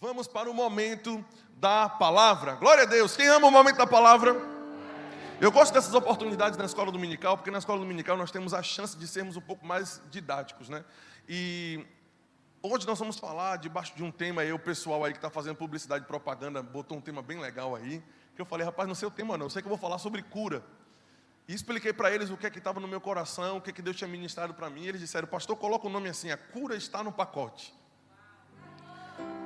Vamos para o momento da palavra. Glória a Deus. Quem ama o momento da palavra? Eu gosto dessas oportunidades na escola dominical, porque na escola dominical nós temos a chance de sermos um pouco mais didáticos, né? E hoje nós vamos falar debaixo de um tema aí, o pessoal aí que está fazendo publicidade e propaganda botou um tema bem legal aí, que eu falei, rapaz, não sei o tema não, eu sei que eu vou falar sobre cura. E expliquei para eles o que é que estava no meu coração, o que é que Deus tinha ministrado para mim. E eles disseram, pastor, coloca o nome assim, a cura está no pacote.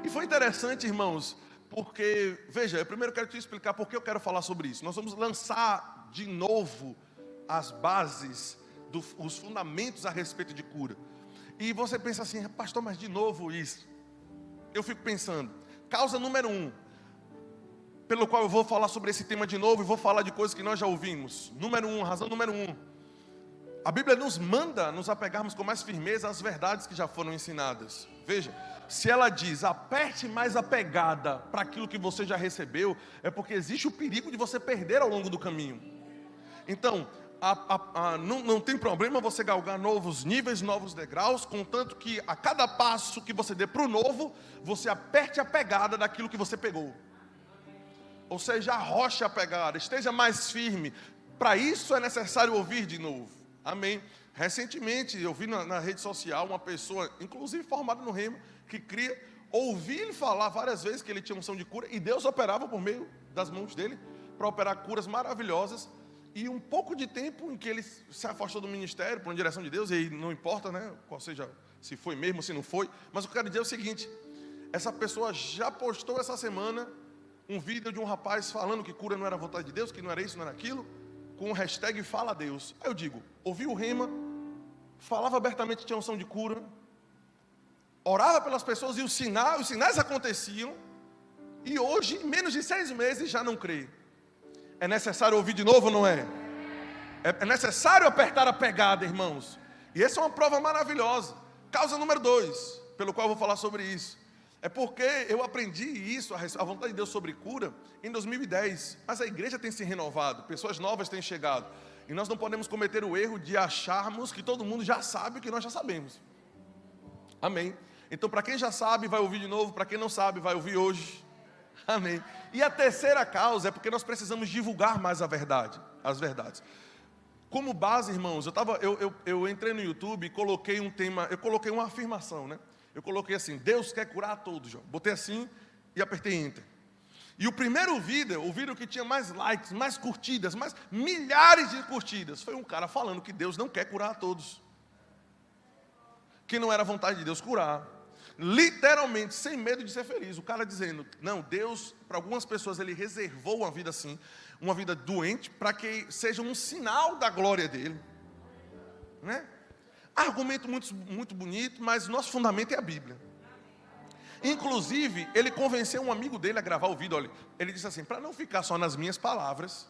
E foi interessante, irmãos, porque, veja, eu primeiro quero te explicar por que eu quero falar sobre isso. Nós vamos lançar de novo as bases, do, os fundamentos a respeito de cura. E você pensa assim, pastor, mas de novo isso. Eu fico pensando, causa número um, pelo qual eu vou falar sobre esse tema de novo e vou falar de coisas que nós já ouvimos. Número um, razão número um. A Bíblia nos manda nos apegarmos com mais firmeza às verdades que já foram ensinadas. Veja, se ela diz aperte mais a pegada para aquilo que você já recebeu, é porque existe o perigo de você perder ao longo do caminho. Então, a, a, a, não, não tem problema você galgar novos níveis, novos degraus, contanto que a cada passo que você dê para o novo, você aperte a pegada daquilo que você pegou. Ou seja, arroche a pegada, esteja mais firme. Para isso é necessário ouvir de novo. Amém. Recentemente eu vi na, na rede social uma pessoa, inclusive formada no Remo, que cria, ouvi ele falar várias vezes que ele tinha unção de cura e Deus operava por meio das mãos dele para operar curas maravilhosas. E um pouco de tempo em que ele se afastou do ministério por uma direção de Deus, e não importa, né, qual seja, se foi mesmo, se não foi, mas eu quero dizer é o seguinte: essa pessoa já postou essa semana um vídeo de um rapaz falando que cura não era vontade de Deus, que não era isso, não era aquilo, com o hashtag Fala Deus. Aí eu digo, ouvi o rema, falava abertamente que tinha unção de cura, orava pelas pessoas e os sinais, os sinais aconteciam, e hoje, em menos de seis meses, já não crê. É necessário ouvir de novo, não é? é? É necessário apertar a pegada, irmãos. E essa é uma prova maravilhosa. Causa número dois, pelo qual eu vou falar sobre isso. É porque eu aprendi isso, a vontade de Deus sobre cura, em 2010. Mas a igreja tem se renovado, pessoas novas têm chegado. E nós não podemos cometer o erro de acharmos que todo mundo já sabe o que nós já sabemos. Amém. Então, para quem já sabe, vai ouvir de novo, para quem não sabe, vai ouvir hoje. Amém. E a terceira causa é porque nós precisamos divulgar mais a verdade, as verdades. Como base, irmãos, eu, tava, eu, eu, eu entrei no YouTube e coloquei um tema, eu coloquei uma afirmação, né? Eu coloquei assim: Deus quer curar a todos, João. Botei assim e apertei Enter. E o primeiro vídeo, o vídeo que tinha mais likes, mais curtidas, mais milhares de curtidas, foi um cara falando que Deus não quer curar a todos. Que não era vontade de Deus curar literalmente, sem medo de ser feliz. O cara dizendo: Não, Deus, para algumas pessoas, Ele reservou uma vida assim, uma vida doente, para que seja um sinal da glória dele. Né? Argumento muito, muito bonito, mas nosso fundamento é a Bíblia. Inclusive, ele convenceu um amigo dele a gravar o vídeo. Olha, ele disse assim: para não ficar só nas minhas palavras,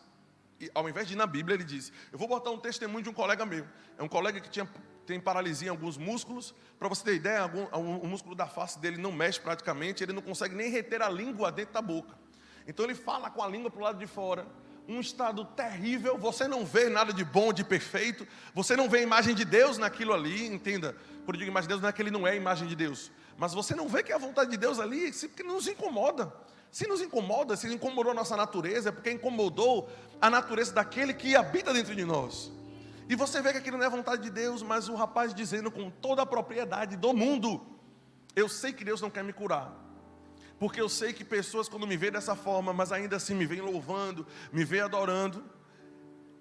ao invés de ir na Bíblia, ele disse: Eu vou botar um testemunho de um colega meu. É um colega que tinha tem paralisia em alguns músculos. Para você ter ideia, algum, o músculo da face dele não mexe praticamente, ele não consegue nem reter a língua dentro da boca. Então ele fala com a língua para o lado de fora. Um estado terrível, você não vê nada de bom, de perfeito, você não vê a imagem de Deus naquilo ali, entenda. Quando eu digo imagem de Deus, não é que ele não é a imagem de Deus, mas você não vê que é a vontade de Deus ali, porque nos incomoda. Se nos incomoda, se incomodou a nossa natureza, é porque incomodou a natureza daquele que habita dentro de nós. E você vê que aquilo não é vontade de Deus, mas o rapaz dizendo com toda a propriedade do mundo: Eu sei que Deus não quer me curar. Porque eu sei que pessoas, quando me veem dessa forma, mas ainda assim me veem louvando, me veem adorando,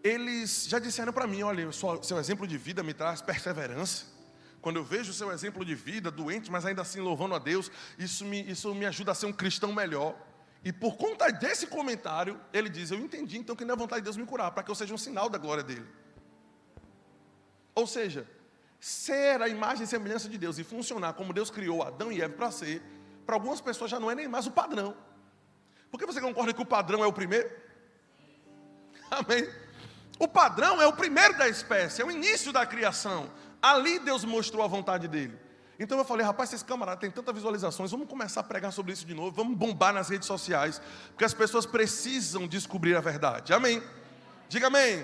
eles já disseram para mim: Olha, seu exemplo de vida me traz perseverança. Quando eu vejo o seu exemplo de vida, doente, mas ainda assim louvando a Deus, isso me, isso me ajuda a ser um cristão melhor. E por conta desse comentário, ele diz: Eu entendi então que não é vontade de Deus me curar, para que eu seja um sinal da glória dele. Ou seja, ser a imagem e semelhança de Deus e funcionar como Deus criou Adão e Eva para ser, para algumas pessoas já não é nem mais o padrão. Por que você concorda que o padrão é o primeiro? Amém? O padrão é o primeiro da espécie, é o início da criação. Ali Deus mostrou a vontade dele. Então eu falei, rapaz, esses camaradas têm tantas visualizações, vamos começar a pregar sobre isso de novo, vamos bombar nas redes sociais, porque as pessoas precisam descobrir a verdade. Amém? Diga amém.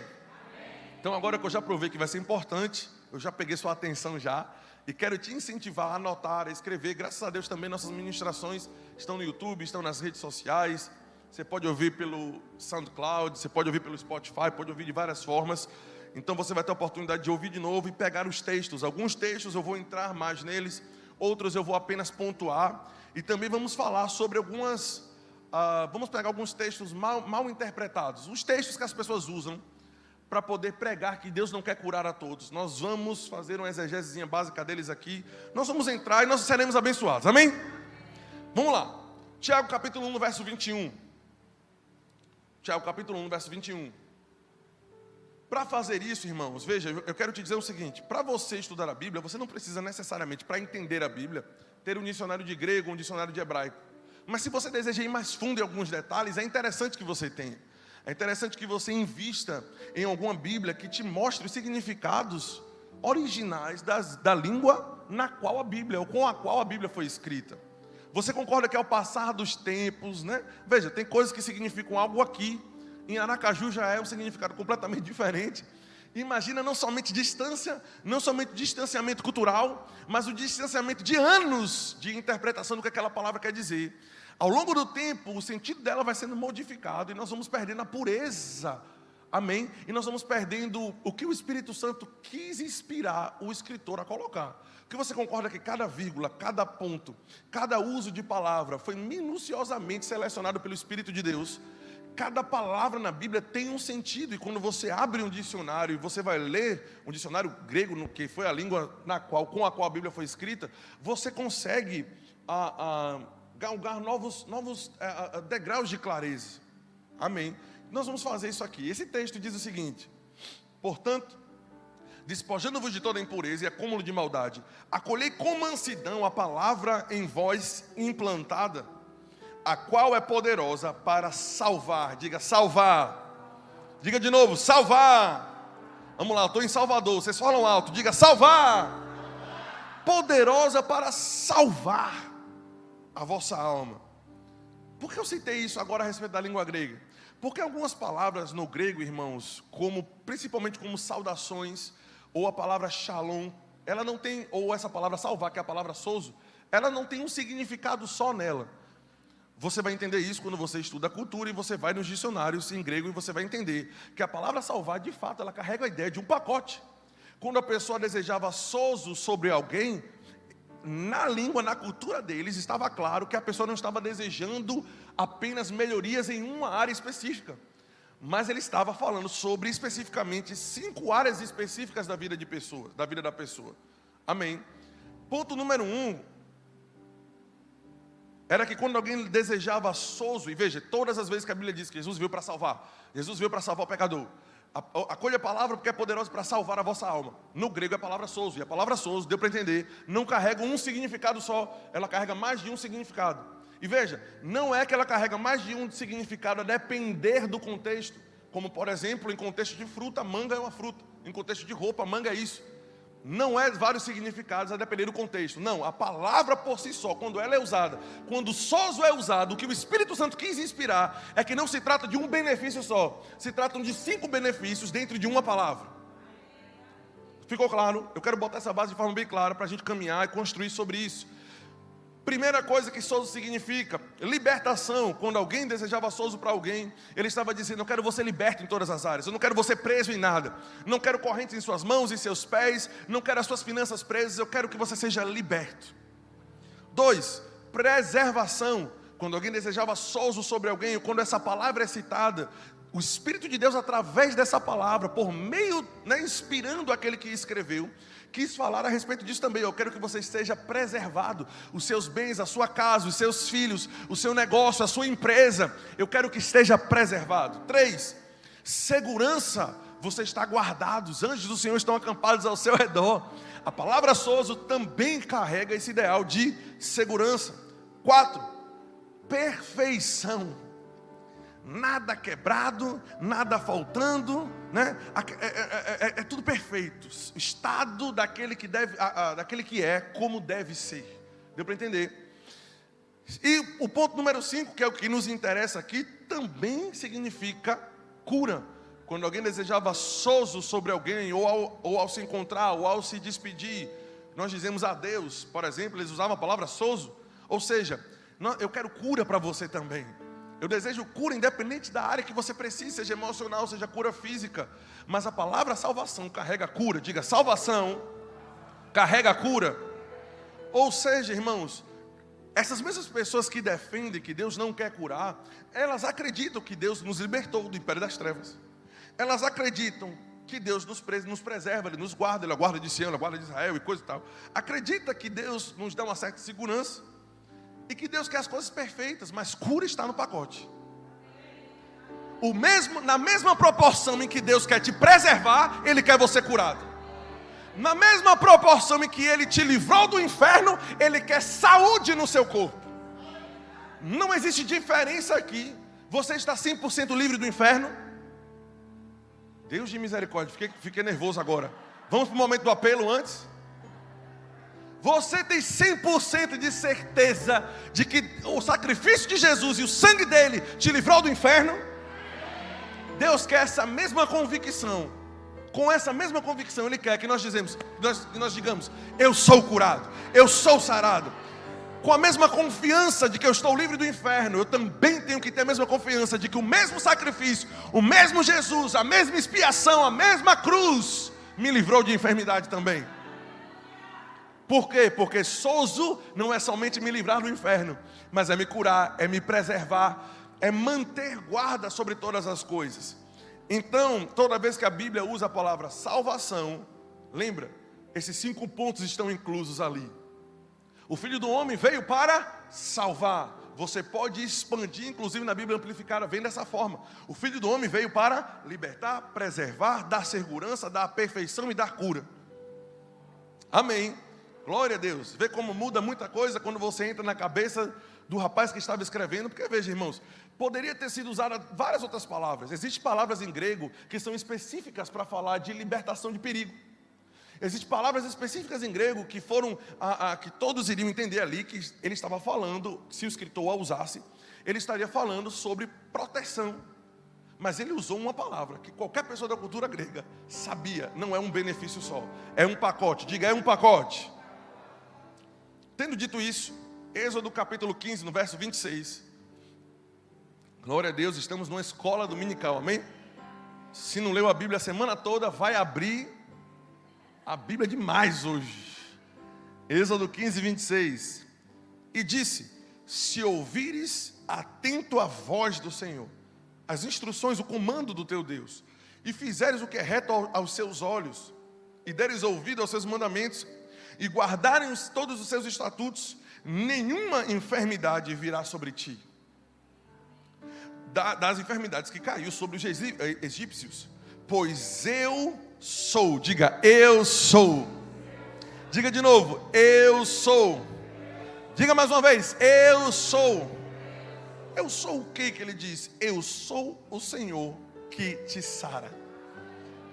Então agora que eu já provei que vai ser importante, eu já peguei sua atenção já, E quero te incentivar a anotar, a escrever. Graças a Deus também nossas ministrações estão no YouTube, estão nas redes sociais. Você pode ouvir pelo SoundCloud, você pode ouvir pelo Spotify, pode ouvir de várias formas. Então você vai ter a oportunidade de ouvir de novo e pegar os textos. Alguns textos eu vou entrar mais neles, outros eu vou apenas pontuar. E também vamos falar sobre algumas. Uh, vamos pegar alguns textos mal, mal interpretados. Os textos que as pessoas usam para poder pregar que Deus não quer curar a todos. Nós vamos fazer uma exegese básica deles aqui. Nós vamos entrar e nós seremos abençoados. Amém? Vamos lá. Tiago capítulo 1, verso 21. Tiago capítulo 1, verso 21. Para fazer isso, irmãos, veja, eu quero te dizer o seguinte: para você estudar a Bíblia, você não precisa necessariamente, para entender a Bíblia, ter um dicionário de grego, um dicionário de hebraico. Mas se você deseja ir mais fundo em alguns detalhes, é interessante que você tenha. É interessante que você invista em alguma Bíblia que te mostre os significados originais das, da língua na qual a Bíblia, ou com a qual a Bíblia foi escrita. Você concorda que ao passar dos tempos, né? Veja, tem coisas que significam algo aqui, em Aracaju já é um significado completamente diferente. Imagina não somente distância, não somente distanciamento cultural, mas o distanciamento de anos de interpretação do que aquela palavra quer dizer. Ao longo do tempo, o sentido dela vai sendo modificado e nós vamos perdendo a pureza. Amém? E nós vamos perdendo o que o Espírito Santo quis inspirar o escritor a colocar. Que você concorda que cada vírgula, cada ponto, cada uso de palavra foi minuciosamente selecionado pelo Espírito de Deus. Cada palavra na Bíblia tem um sentido, e quando você abre um dicionário e você vai ler um dicionário grego, no que foi a língua na qual, com a qual a Bíblia foi escrita, você consegue a, a galgar novos, novos é, degraus de clareza. Amém. Nós vamos fazer isso aqui. Esse texto diz o seguinte: portanto, despojando-vos de toda impureza e acúmulo de maldade, acolhei com mansidão a palavra em vós implantada, a qual é poderosa para salvar. Diga, salvar. Diga de novo, salvar. Vamos lá, estou em Salvador. Vocês falam alto, diga salvar. Poderosa para salvar a vossa alma. Por que eu citei isso agora a respeito da língua grega? Porque algumas palavras no grego, irmãos, como principalmente como saudações, ou a palavra shalom, ela não tem, ou essa palavra salvar, que é a palavra souzo, ela não tem um significado só nela. Você vai entender isso quando você estuda a cultura e você vai nos dicionários em grego e você vai entender que a palavra salvar, de fato, ela carrega a ideia de um pacote. Quando a pessoa desejava souzo sobre alguém, na língua, na cultura deles, estava claro que a pessoa não estava desejando apenas melhorias em uma área específica, mas ele estava falando sobre especificamente cinco áreas específicas da vida de pessoas, da vida da pessoa. Amém. Ponto número um era que quando alguém desejava souzo, e veja, todas as vezes que a Bíblia diz que Jesus veio para salvar, Jesus veio para salvar o pecador, Acolha a palavra porque é poderosa para salvar a vossa alma. No grego é a palavra souzo. E a palavra souzo, deu para entender, não carrega um significado só, ela carrega mais de um significado. E veja, não é que ela carrega mais de um significado a depender do contexto. Como, por exemplo, em contexto de fruta, manga é uma fruta. Em contexto de roupa, manga é isso não é vários significados a depender do contexto. Não, a palavra por si só, quando ela é usada, quando sozo é usado, o que o Espírito Santo quis inspirar é que não se trata de um benefício só, se tratam de cinco benefícios dentro de uma palavra. Ficou claro? Eu quero botar essa base de forma bem clara para a gente caminhar e construir sobre isso. Primeira coisa que Souza significa, libertação. Quando alguém desejava Souza para alguém, ele estava dizendo: Eu quero você liberto em todas as áreas, eu não quero você preso em nada, não quero correntes em suas mãos e seus pés, não quero as suas finanças presas, eu quero que você seja liberto. Dois, preservação. Quando alguém desejava souzo sobre alguém, quando essa palavra é citada, o Espírito de Deus, através dessa palavra, por meio, né, inspirando aquele que escreveu, quis falar a respeito disso também. Eu quero que você esteja preservado, os seus bens, a sua casa, os seus filhos, o seu negócio, a sua empresa. Eu quero que esteja preservado. Três, segurança. Você está guardado, os anjos do Senhor estão acampados ao seu redor. A palavra Souza também carrega esse ideal de segurança. Quatro, perfeição nada quebrado, nada faltando, né? É, é, é, é, tudo perfeito. Estado daquele que deve, a, a, daquele que é como deve ser. Deu para entender? E o ponto número 5, que é o que nos interessa aqui, também significa cura. Quando alguém desejava sozo sobre alguém, ou ao, ou ao se encontrar, ou ao se despedir, nós dizemos a Deus, por exemplo, eles usavam a palavra sozo, ou seja, eu quero cura para você também. Eu desejo cura independente da área que você precise, seja emocional, seja cura física. Mas a palavra salvação carrega cura. Diga, salvação carrega cura. Ou seja, irmãos, essas mesmas pessoas que defendem que Deus não quer curar, elas acreditam que Deus nos libertou do império das trevas. Elas acreditam que Deus nos, preserva, Ele nos guarda, Ele é guarda de Sião, Ele é guarda de Israel e coisa e tal. Acredita que Deus nos dá uma certa segurança e que Deus quer as coisas perfeitas, mas cura está no pacote. O mesmo, na mesma proporção em que Deus quer te preservar, Ele quer você curado. Na mesma proporção em que Ele te livrou do inferno, Ele quer saúde no seu corpo. Não existe diferença aqui. Você está 100% livre do inferno? Deus de misericórdia, fiquei, fiquei nervoso agora. Vamos para o momento do apelo antes? Você tem 100% de certeza de que o sacrifício de Jesus e o sangue dele te livrou do inferno? Deus quer essa mesma convicção. Com essa mesma convicção, Ele quer que nós, dizemos, nós, que nós digamos: Eu sou curado, eu sou sarado. Com a mesma confiança de que eu estou livre do inferno, eu também tenho que ter a mesma confiança de que o mesmo sacrifício, o mesmo Jesus, a mesma expiação, a mesma cruz, me livrou de enfermidade também. Por quê? Porque sozo não é somente me livrar do inferno, mas é me curar, é me preservar, é manter guarda sobre todas as coisas. Então, toda vez que a Bíblia usa a palavra salvação, lembra, esses cinco pontos estão inclusos ali. O Filho do Homem veio para salvar. Você pode expandir, inclusive na Bíblia amplificada, vem dessa forma. O Filho do Homem veio para libertar, preservar, dar segurança, dar perfeição e dar cura. Amém. Glória a Deus. Vê como muda muita coisa quando você entra na cabeça do rapaz que estava escrevendo, porque veja, irmãos, poderia ter sido usada várias outras palavras. Existem palavras em grego que são específicas para falar de libertação de perigo. Existem palavras específicas em grego que foram a, a, que todos iriam entender ali que ele estava falando, se o escritor a usasse, ele estaria falando sobre proteção. Mas ele usou uma palavra que qualquer pessoa da cultura grega sabia, não é um benefício só, é um pacote. Diga, é um pacote. Tendo dito isso, Êxodo capítulo 15, no verso 26. Glória a Deus, estamos numa escola dominical, amém? Se não leu a Bíblia a semana toda, vai abrir a Bíblia demais hoje. Êxodo 15, 26. E disse: Se ouvires atento a voz do Senhor, as instruções, o comando do teu Deus, e fizeres o que é reto aos seus olhos, e deres ouvido aos seus mandamentos, e guardarem todos os seus estatutos, nenhuma enfermidade virá sobre ti. das enfermidades que caiu sobre os eh, egípcios, pois eu sou, diga eu sou. Diga de novo, eu sou. Diga mais uma vez, eu sou. Eu sou o que que ele diz? Eu sou o Senhor que te sara.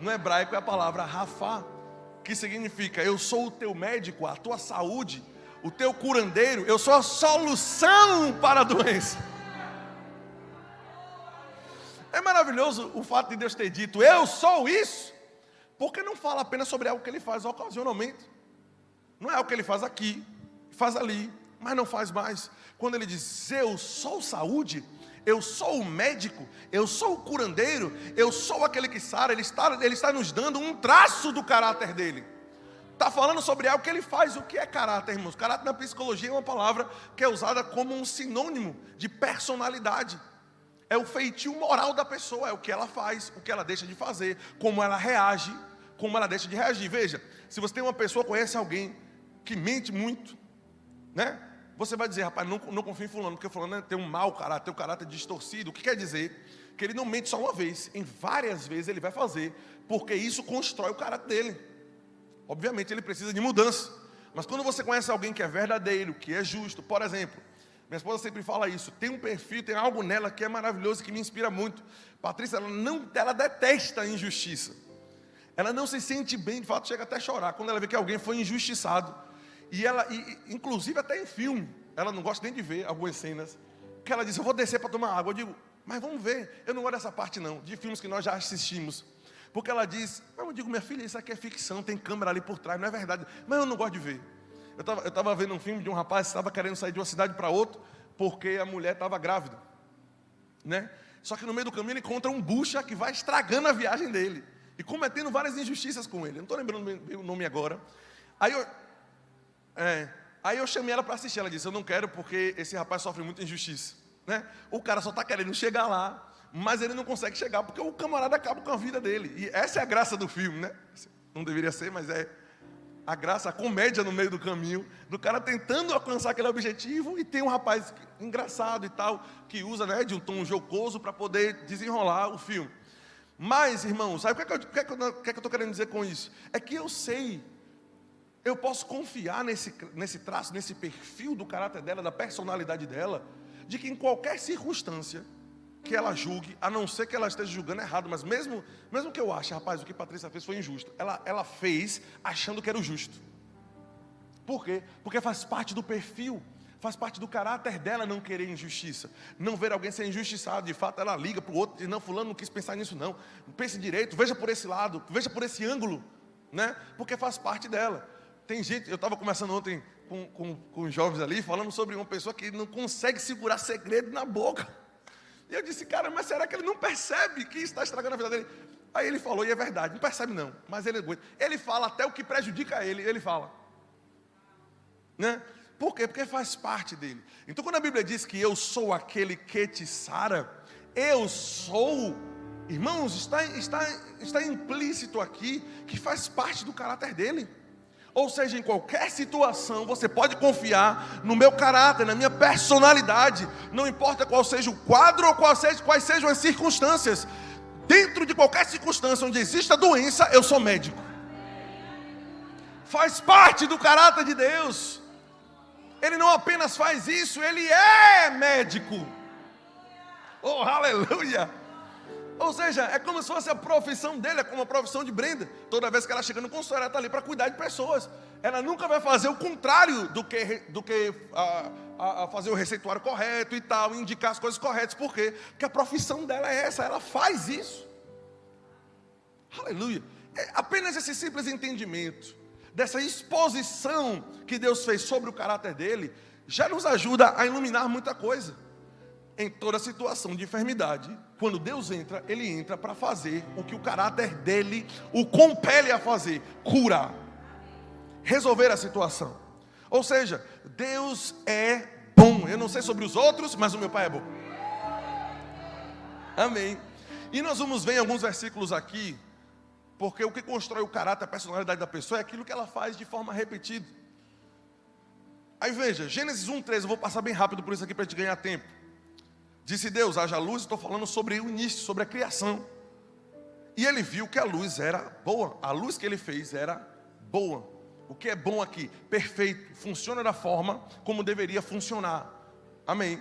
No hebraico é a palavra Rafa, que significa eu sou o teu médico, a tua saúde, o teu curandeiro, eu sou a solução para a doença. É maravilhoso o fato de Deus ter dito, eu sou isso, porque não fala apenas sobre algo que ele faz ocasionalmente. Não é algo que ele faz aqui, faz ali, mas não faz mais. Quando ele diz, eu sou saúde, eu sou o médico, eu sou o curandeiro, eu sou aquele que sara, ele está, ele está nos dando um traço do caráter dele. Está falando sobre algo que ele faz. O que é caráter, irmãos? Caráter na psicologia é uma palavra que é usada como um sinônimo de personalidade. É o feitio moral da pessoa, é o que ela faz, o que ela deixa de fazer, como ela reage, como ela deixa de reagir. Veja, se você tem uma pessoa, conhece alguém que mente muito, né? Você vai dizer, rapaz, não, não confio em fulano, porque fulano tem um mau caráter, tem um caráter distorcido. O que quer dizer? Que ele não mente só uma vez, em várias vezes ele vai fazer, porque isso constrói o caráter dele. Obviamente ele precisa de mudança. Mas quando você conhece alguém que é verdadeiro, que é justo, por exemplo, minha esposa sempre fala isso, tem um perfil, tem algo nela que é maravilhoso, que me inspira muito. Patrícia, ela não, ela detesta a injustiça. Ela não se sente bem, de fato, chega até a chorar quando ela vê que alguém foi injustiçado. E ela, e, inclusive até em filme, ela não gosta nem de ver algumas cenas, que ela diz, eu vou descer para tomar água. Eu digo, mas vamos ver, eu não gosto dessa parte não, de filmes que nós já assistimos. Porque ela diz, eu digo, minha filha, isso aqui é ficção, tem câmera ali por trás, não é verdade. Mas eu não gosto de ver. Eu estava eu tava vendo um filme de um rapaz que estava querendo sair de uma cidade para outra, porque a mulher estava grávida. Né? Só que no meio do caminho ele encontra um bucha que vai estragando a viagem dele. E cometendo várias injustiças com ele. Não estou lembrando o nome agora. Aí eu, é, aí eu chamei ela para assistir. Ela disse: Eu não quero porque esse rapaz sofre muita injustiça. Né? O cara só está querendo chegar lá, mas ele não consegue chegar porque o camarada acaba com a vida dele. E essa é a graça do filme, né? Não deveria ser, mas é a graça, a comédia no meio do caminho, do cara tentando alcançar aquele objetivo e tem um rapaz engraçado e tal, que usa né, de um tom jocoso para poder desenrolar o filme. Mas, irmãos, sabe o que, é que, eu, que, é estou querendo dizer com isso? É que eu sei eu posso confiar nesse, nesse traço, nesse perfil do caráter dela, da personalidade dela, de que em qualquer circunstância que ela julgue, a não ser que ela esteja julgando errado, mas mesmo, mesmo que eu ache, rapaz, o que Patrícia fez foi injusto, ela, ela fez achando que era o justo. Por quê? Porque faz parte do perfil, faz parte do caráter dela não querer injustiça, não ver alguém ser injustiçado. De fato, ela liga para o outro e Não, Fulano não quis pensar nisso, não. Pense direito, veja por esse lado, veja por esse ângulo, né? Porque faz parte dela. Tem gente, eu estava conversando ontem com, com, com jovens ali, falando sobre uma pessoa que não consegue segurar segredo na boca. E eu disse, cara, mas será que ele não percebe que está estragando a vida dele? Aí ele falou, e é verdade, não percebe não, mas ele aguenta. Ele fala até o que prejudica ele, ele fala. Né? Por quê? Porque faz parte dele. Então quando a Bíblia diz que eu sou aquele que te sara, eu sou, irmãos, está, está, está implícito aqui que faz parte do caráter dele. Ou seja, em qualquer situação, você pode confiar no meu caráter, na minha personalidade, não importa qual seja o quadro ou quais sejam, quais sejam as circunstâncias. Dentro de qualquer circunstância onde exista doença, eu sou médico. Faz parte do caráter de Deus. Ele não apenas faz isso, ele é médico. Oh, aleluia! Ou seja, é como se fosse a profissão dele, é como a profissão de Brenda. Toda vez que ela chega no consultório, ela está ali para cuidar de pessoas. Ela nunca vai fazer o contrário do que, do que a, a, a fazer o receituário correto e tal, indicar as coisas corretas. Por quê? Porque a profissão dela é essa, ela faz isso. Aleluia. É apenas esse simples entendimento, dessa exposição que Deus fez sobre o caráter dele, já nos ajuda a iluminar muita coisa em toda situação de enfermidade, quando Deus entra, Ele entra para fazer o que o caráter dele o compele a fazer: curar, resolver a situação. Ou seja, Deus é bom. Eu não sei sobre os outros, mas o meu Pai é bom. Amém. E nós vamos ver em alguns versículos aqui, porque o que constrói o caráter, a personalidade da pessoa é aquilo que ela faz de forma repetida. Aí veja, Gênesis 1,13, eu vou passar bem rápido por isso aqui para a gente ganhar tempo. Disse Deus: haja luz, estou falando sobre o início, sobre a criação. E ele viu que a luz era boa, a luz que ele fez era boa. O que é bom aqui? Perfeito, funciona da forma como deveria funcionar. Amém.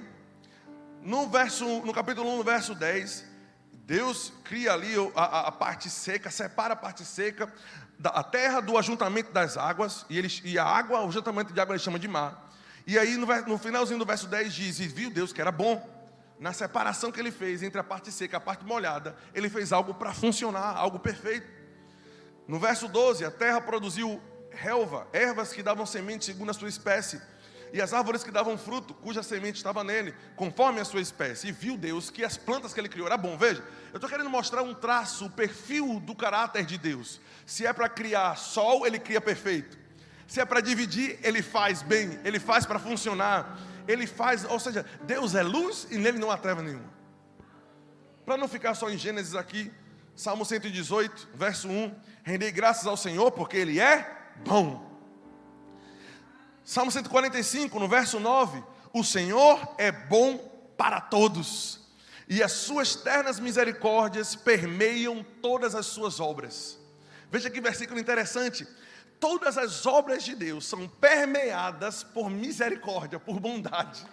No verso, no capítulo 1, no verso 10, Deus cria ali a, a, a parte seca, separa a parte seca da terra do ajuntamento das águas, e, ele, e a água, o ajuntamento de água ele chama de mar. E aí no, no finalzinho do verso 10 diz: E viu Deus que era bom na separação que ele fez entre a parte seca e a parte molhada, ele fez algo para funcionar, algo perfeito. No verso 12, a terra produziu relva, ervas que davam semente segundo a sua espécie, e as árvores que davam fruto, cuja semente estava nele, conforme a sua espécie. E viu Deus que as plantas que ele criou era bom. Veja, eu estou querendo mostrar um traço, o perfil do caráter de Deus. Se é para criar sol, ele cria perfeito. Se é para dividir, ele faz bem, ele faz para funcionar ele faz, ou seja, Deus é luz e nele não há treva nenhuma. Para não ficar só em Gênesis aqui, Salmo 118, verso 1: Rendei graças ao Senhor porque Ele é bom. Salmo 145, no verso 9: O Senhor é bom para todos, e as suas ternas misericórdias permeiam todas as suas obras. Veja que versículo interessante todas as obras de Deus são permeadas por misericórdia, por bondade.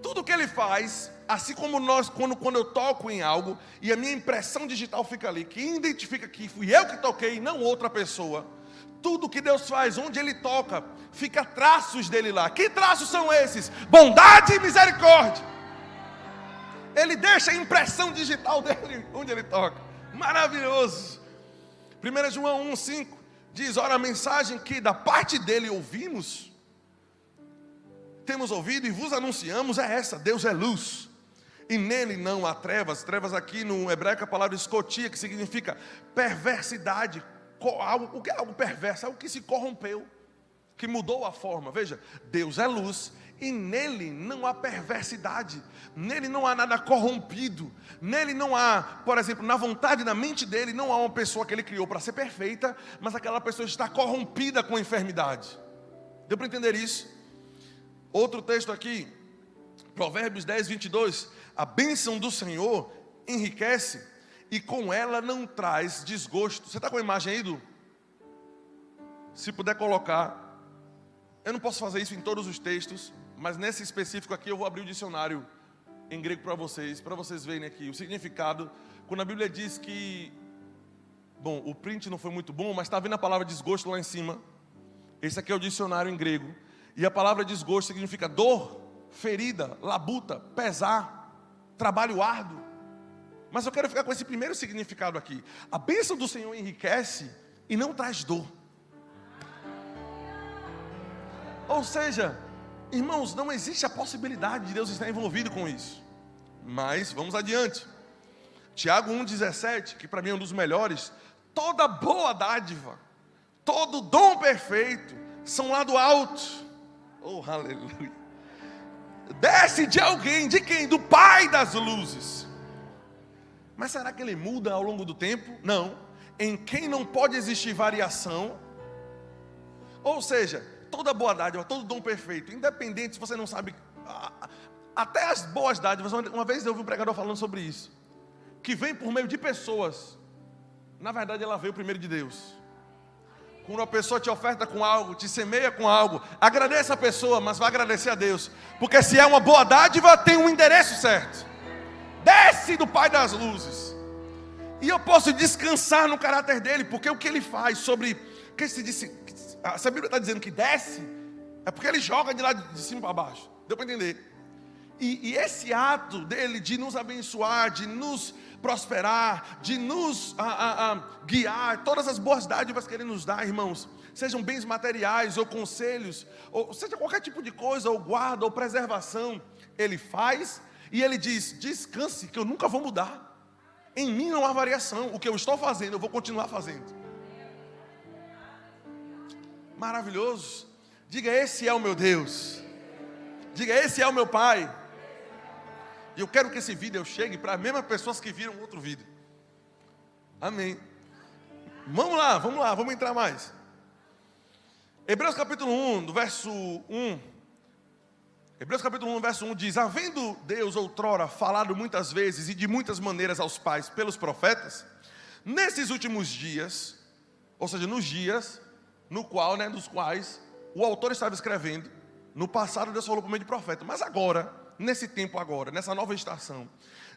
Tudo que ele faz, assim como nós, quando, quando eu toco em algo, e a minha impressão digital fica ali, que identifica que fui eu que toquei, não outra pessoa. Tudo que Deus faz, onde Ele toca, fica traços dele lá. Que traços são esses? Bondade e misericórdia. Ele deixa a impressão digital dele onde Ele toca. Maravilhoso. 1 João 1,5 diz: Ora, a mensagem que da parte dele ouvimos, temos ouvido e vos anunciamos é essa: Deus é luz. E nele não há trevas. Trevas aqui no hebraico a palavra escotia, que significa perversidade. O que é algo perverso? Algo que se corrompeu, que mudou a forma. Veja, Deus é luz e nele não há perversidade, nele não há nada corrompido, nele não há, por exemplo, na vontade, na mente dele, não há uma pessoa que ele criou para ser perfeita, mas aquela pessoa está corrompida com a enfermidade. Deu para entender isso? Outro texto aqui, Provérbios 10, 22. A bênção do Senhor enriquece e com ela não traz desgosto. Você está com a imagem aí, do? Se puder colocar. Eu não posso fazer isso em todos os textos, mas nesse específico aqui eu vou abrir o dicionário em grego para vocês, para vocês verem aqui o significado. Quando a Bíblia diz que, bom, o print não foi muito bom, mas está vendo a palavra desgosto lá em cima. Esse aqui é o dicionário em grego. E a palavra desgosto significa dor, ferida, labuta, pesar, trabalho árduo. Mas eu quero ficar com esse primeiro significado aqui. A bênção do Senhor enriquece e não traz dor. Ou seja, Irmãos, não existe a possibilidade de Deus estar envolvido com isso. Mas vamos adiante. Tiago 1,17, que para mim é um dos melhores. Toda boa dádiva, todo dom perfeito, são lá do alto. Oh, aleluia. Desce de alguém, de quem? Do Pai das luzes. Mas será que ele muda ao longo do tempo? Não. Em quem não pode existir variação. Ou seja, toda boa dádiva, todo dom perfeito, independente se você não sabe, até as boas dádivas, uma vez eu ouvi um pregador falando sobre isso, que vem por meio de pessoas, na verdade ela veio primeiro de Deus. Quando uma pessoa te oferta com algo, te semeia com algo, agradeça a pessoa, mas vai agradecer a Deus, porque se é uma boa dádiva, tem um endereço certo. Desce do Pai das luzes. E eu posso descansar no caráter dele, porque o que ele faz sobre que se disse, se a Bíblia está dizendo que desce, é porque ele joga de lá de cima para baixo. Deu para entender? E, e, esse ato dele de nos abençoar, de nos prosperar, de nos ah, ah, ah, guiar, todas as boas dádivas que ele nos dá, irmãos, sejam bens materiais ou conselhos, ou seja qualquer tipo de coisa, ou guarda, ou preservação, ele faz e ele diz: descanse, que eu nunca vou mudar. Em mim não há variação, o que eu estou fazendo, eu vou continuar fazendo maravilhoso. Diga: Esse é o meu Deus. Diga: Esse é o meu Pai. E eu quero que esse vídeo chegue para as mesmas pessoas que viram outro vídeo. Amém. Vamos lá, vamos lá, vamos entrar mais. Hebreus capítulo 1, do verso 1. Hebreus capítulo 1, verso 1 diz: Havendo Deus outrora falado muitas vezes e de muitas maneiras aos pais pelos profetas, nesses últimos dias, ou seja, nos dias no qual, né, dos quais o autor estava escrevendo. No passado Deus falou por meio de profeta, mas agora, nesse tempo agora, nessa nova estação,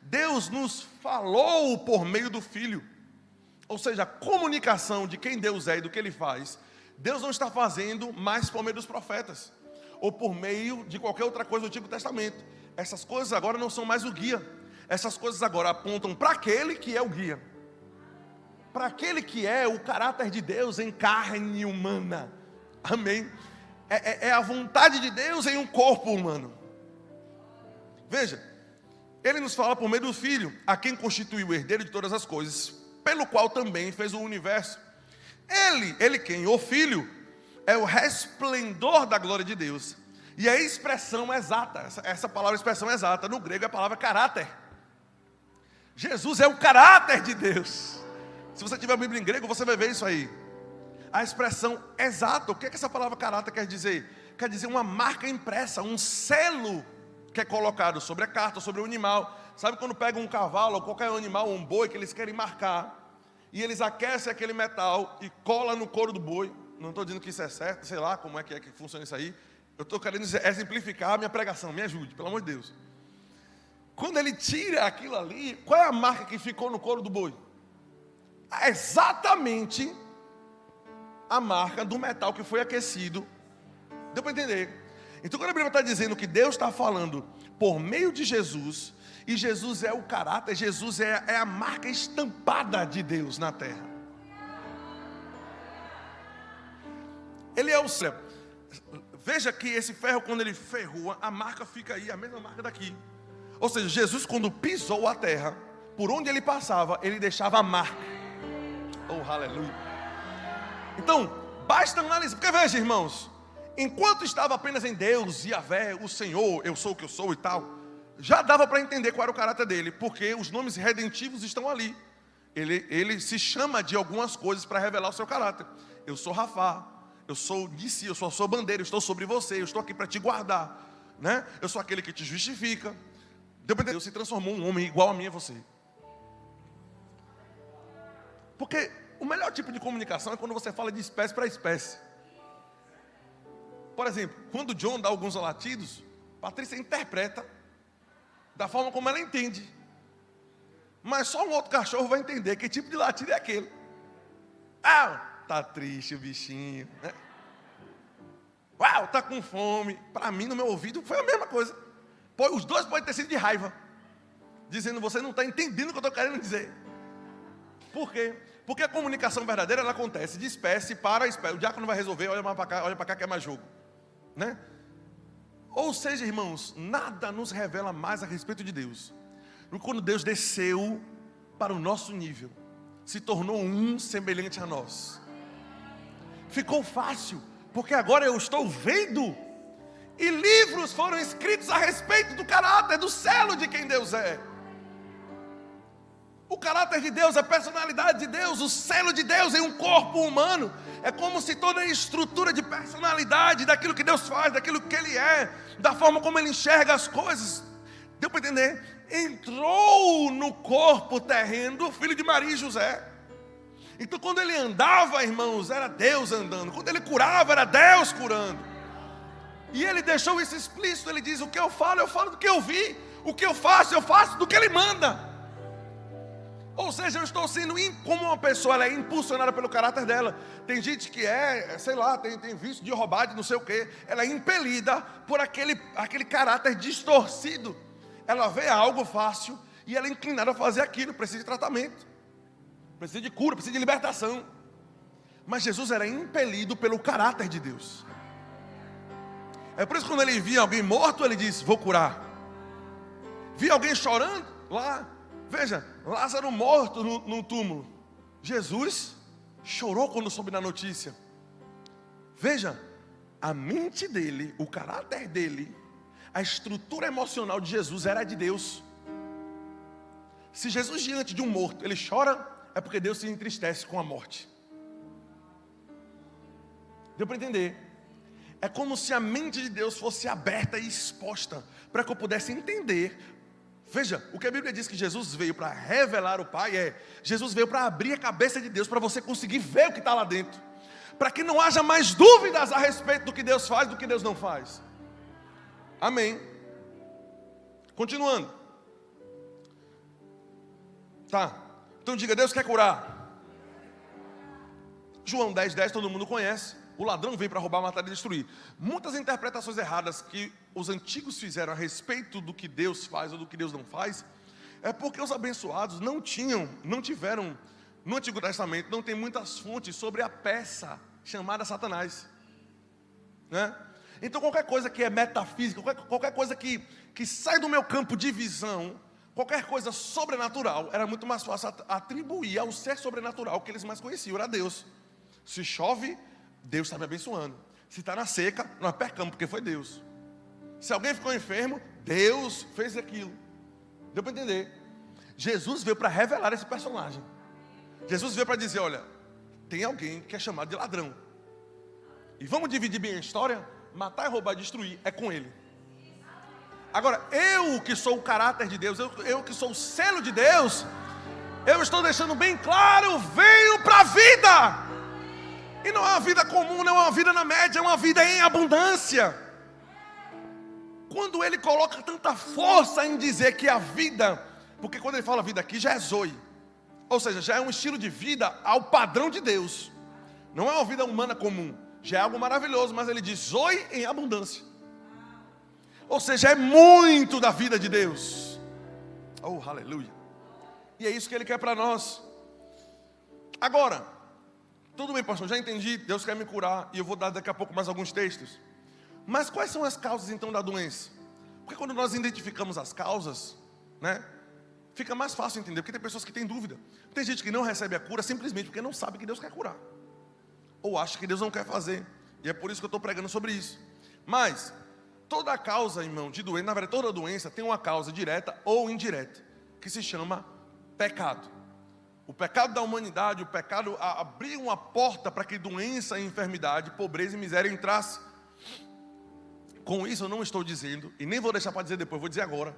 Deus nos falou por meio do Filho. Ou seja, a comunicação de quem Deus é e do que Ele faz, Deus não está fazendo mais por meio dos profetas, ou por meio de qualquer outra coisa do Antigo Testamento. Essas coisas agora não são mais o guia, essas coisas agora apontam para aquele que é o guia para aquele que é o caráter de Deus em carne humana. Amém? É, é, é, a vontade de Deus em um corpo humano. Veja, ele nos fala por meio do Filho, a quem constituiu o herdeiro de todas as coisas, pelo qual também fez o universo. Ele, ele quem? O Filho, é o resplendor da glória de Deus. E a expressão exata, essa, essa palavra expressão exata, no grego é a palavra caráter. Jesus é o caráter de Deus. Se você tiver a Bíblia em grego, você vai ver isso aí. A expressão exata, o que, é que essa palavra caráter quer dizer? Quer dizer uma marca impressa, um selo que é colocado sobre a carta, sobre o animal. Sabe quando pegam um cavalo ou qualquer animal, um boi, que eles querem marcar, e eles aquecem aquele metal e colam no couro do boi. Não estou dizendo que isso é certo, sei lá como é que, é que funciona isso aí. Eu estou querendo exemplificar a minha pregação, me ajude, pelo amor de Deus. Quando ele tira aquilo ali, qual é a marca que ficou no couro do boi? Exatamente a marca do metal que foi aquecido. Deu para entender? Então, quando a Bíblia está dizendo que Deus está falando por meio de Jesus, e Jesus é o caráter, Jesus é, é a marca estampada de Deus na terra. Ele é o céu. Veja que esse ferro, quando ele ferrua, a marca fica aí, a mesma marca daqui. Ou seja, Jesus, quando pisou a terra, por onde ele passava, ele deixava a marca. Oh, aleluia. Então, basta analisar, porque veja, irmãos, enquanto estava apenas em Deus, Yahvé, o Senhor, eu sou o que eu sou e tal, já dava para entender qual era o caráter dele, porque os nomes redentivos estão ali. Ele, ele se chama de algumas coisas para revelar o seu caráter. Eu sou Rafá, eu sou de si, eu sou a sua bandeira, eu estou sobre você, eu estou aqui para te guardar. Né? Eu sou aquele que te justifica. Deus se transformou um homem igual a mim e a você. Porque o melhor tipo de comunicação é quando você fala de espécie para espécie. Por exemplo, quando John dá alguns latidos, Patrícia interpreta da forma como ela entende. Mas só um outro cachorro vai entender que tipo de latido é aquele. Ah, tá triste o bichinho. Né? Uau, tá com fome. Para mim, no meu ouvido, foi a mesma coisa. Os dois podem ter sido de raiva. Dizendo, você não está entendendo o que eu estou querendo dizer. Por quê? Porque a comunicação verdadeira ela acontece de espécie para espécie. O diácono vai resolver, olha para cá, olha para cá que é mais jogo. Né? Ou seja, irmãos, nada nos revela mais a respeito de Deus. Quando Deus desceu para o nosso nível, se tornou um semelhante a nós. Ficou fácil, porque agora eu estou vendo, e livros foram escritos a respeito do caráter, do selo de quem Deus é. O caráter de Deus, a personalidade de Deus, o selo de Deus em um corpo humano. É como se toda a estrutura de personalidade, daquilo que Deus faz, daquilo que Ele é, da forma como Ele enxerga as coisas, deu para entender? Entrou no corpo terreno do filho de Maria e José. Então, quando ele andava, irmãos, era Deus andando. Quando ele curava, era Deus curando. E ele deixou isso explícito. Ele diz: O que eu falo, eu falo do que eu vi. O que eu faço, eu faço do que ele manda. Ou seja, eu estou sendo, como uma pessoa ela é impulsionada pelo caráter dela. Tem gente que é, sei lá, tem, tem vício de roubar, de não sei o quê. Ela é impelida por aquele, aquele caráter distorcido. Ela vê algo fácil e ela é inclinada a fazer aquilo. Precisa de tratamento, precisa de cura, precisa de libertação. Mas Jesus era impelido pelo caráter de Deus. É por isso que quando ele via alguém morto, ele disse: Vou curar. Via alguém chorando lá, Veja, Lázaro morto no, no túmulo. Jesus chorou quando soube da notícia. Veja, a mente dele, o caráter dele, a estrutura emocional de Jesus era de Deus. Se Jesus diante de um morto, ele chora, é porque Deus se entristece com a morte. Deu para entender? É como se a mente de Deus fosse aberta e exposta para que eu pudesse entender Veja, o que a Bíblia diz que Jesus veio para revelar o Pai é: Jesus veio para abrir a cabeça de Deus, para você conseguir ver o que está lá dentro, para que não haja mais dúvidas a respeito do que Deus faz, do que Deus não faz. Amém. Continuando. Tá. Então diga: Deus quer curar. João 10, 10, todo mundo conhece. O ladrão vem para roubar, matar e destruir. Muitas interpretações erradas que os antigos fizeram a respeito do que Deus faz ou do que Deus não faz, é porque os abençoados não tinham, não tiveram, no Antigo Testamento, não tem muitas fontes sobre a peça chamada Satanás. Né? Então, qualquer coisa que é metafísica, qualquer, qualquer coisa que, que sai do meu campo de visão, qualquer coisa sobrenatural, era muito mais fácil atribuir ao ser sobrenatural que eles mais conheciam, era Deus. Se chove, Deus está me abençoando. Se está na seca, nós percamos, porque foi Deus. Se alguém ficou enfermo, Deus fez aquilo. Deu para entender? Jesus veio para revelar esse personagem. Jesus veio para dizer: olha, tem alguém que é chamado de ladrão. E vamos dividir bem a história: matar, roubar destruir é com ele. Agora, eu que sou o caráter de Deus, eu, eu que sou o selo de Deus, eu estou deixando bem claro: venho para a vida. E não é uma vida comum, não é uma vida na média, é uma vida em abundância. Quando ele coloca tanta força em dizer que a vida, porque quando ele fala vida aqui já é zoe, ou seja, já é um estilo de vida ao padrão de Deus, não é uma vida humana comum, já é algo maravilhoso, mas ele diz zoe em abundância, ou seja, é muito da vida de Deus, oh aleluia, e é isso que ele quer para nós. Agora, tudo bem, pastor, já entendi, Deus quer me curar e eu vou dar daqui a pouco mais alguns textos. Mas quais são as causas então da doença? Porque quando nós identificamos as causas, né, fica mais fácil entender, porque tem pessoas que têm dúvida. Tem gente que não recebe a cura simplesmente porque não sabe que Deus quer curar, ou acha que Deus não quer fazer, e é por isso que eu estou pregando sobre isso. Mas, toda causa, irmão, de doença, na verdade, toda doença tem uma causa direta ou indireta, que se chama pecado. O pecado da humanidade, o pecado abriu uma porta para que doença, enfermidade, pobreza e miséria entrasse. Com isso eu não estou dizendo, e nem vou deixar para dizer depois, vou dizer agora,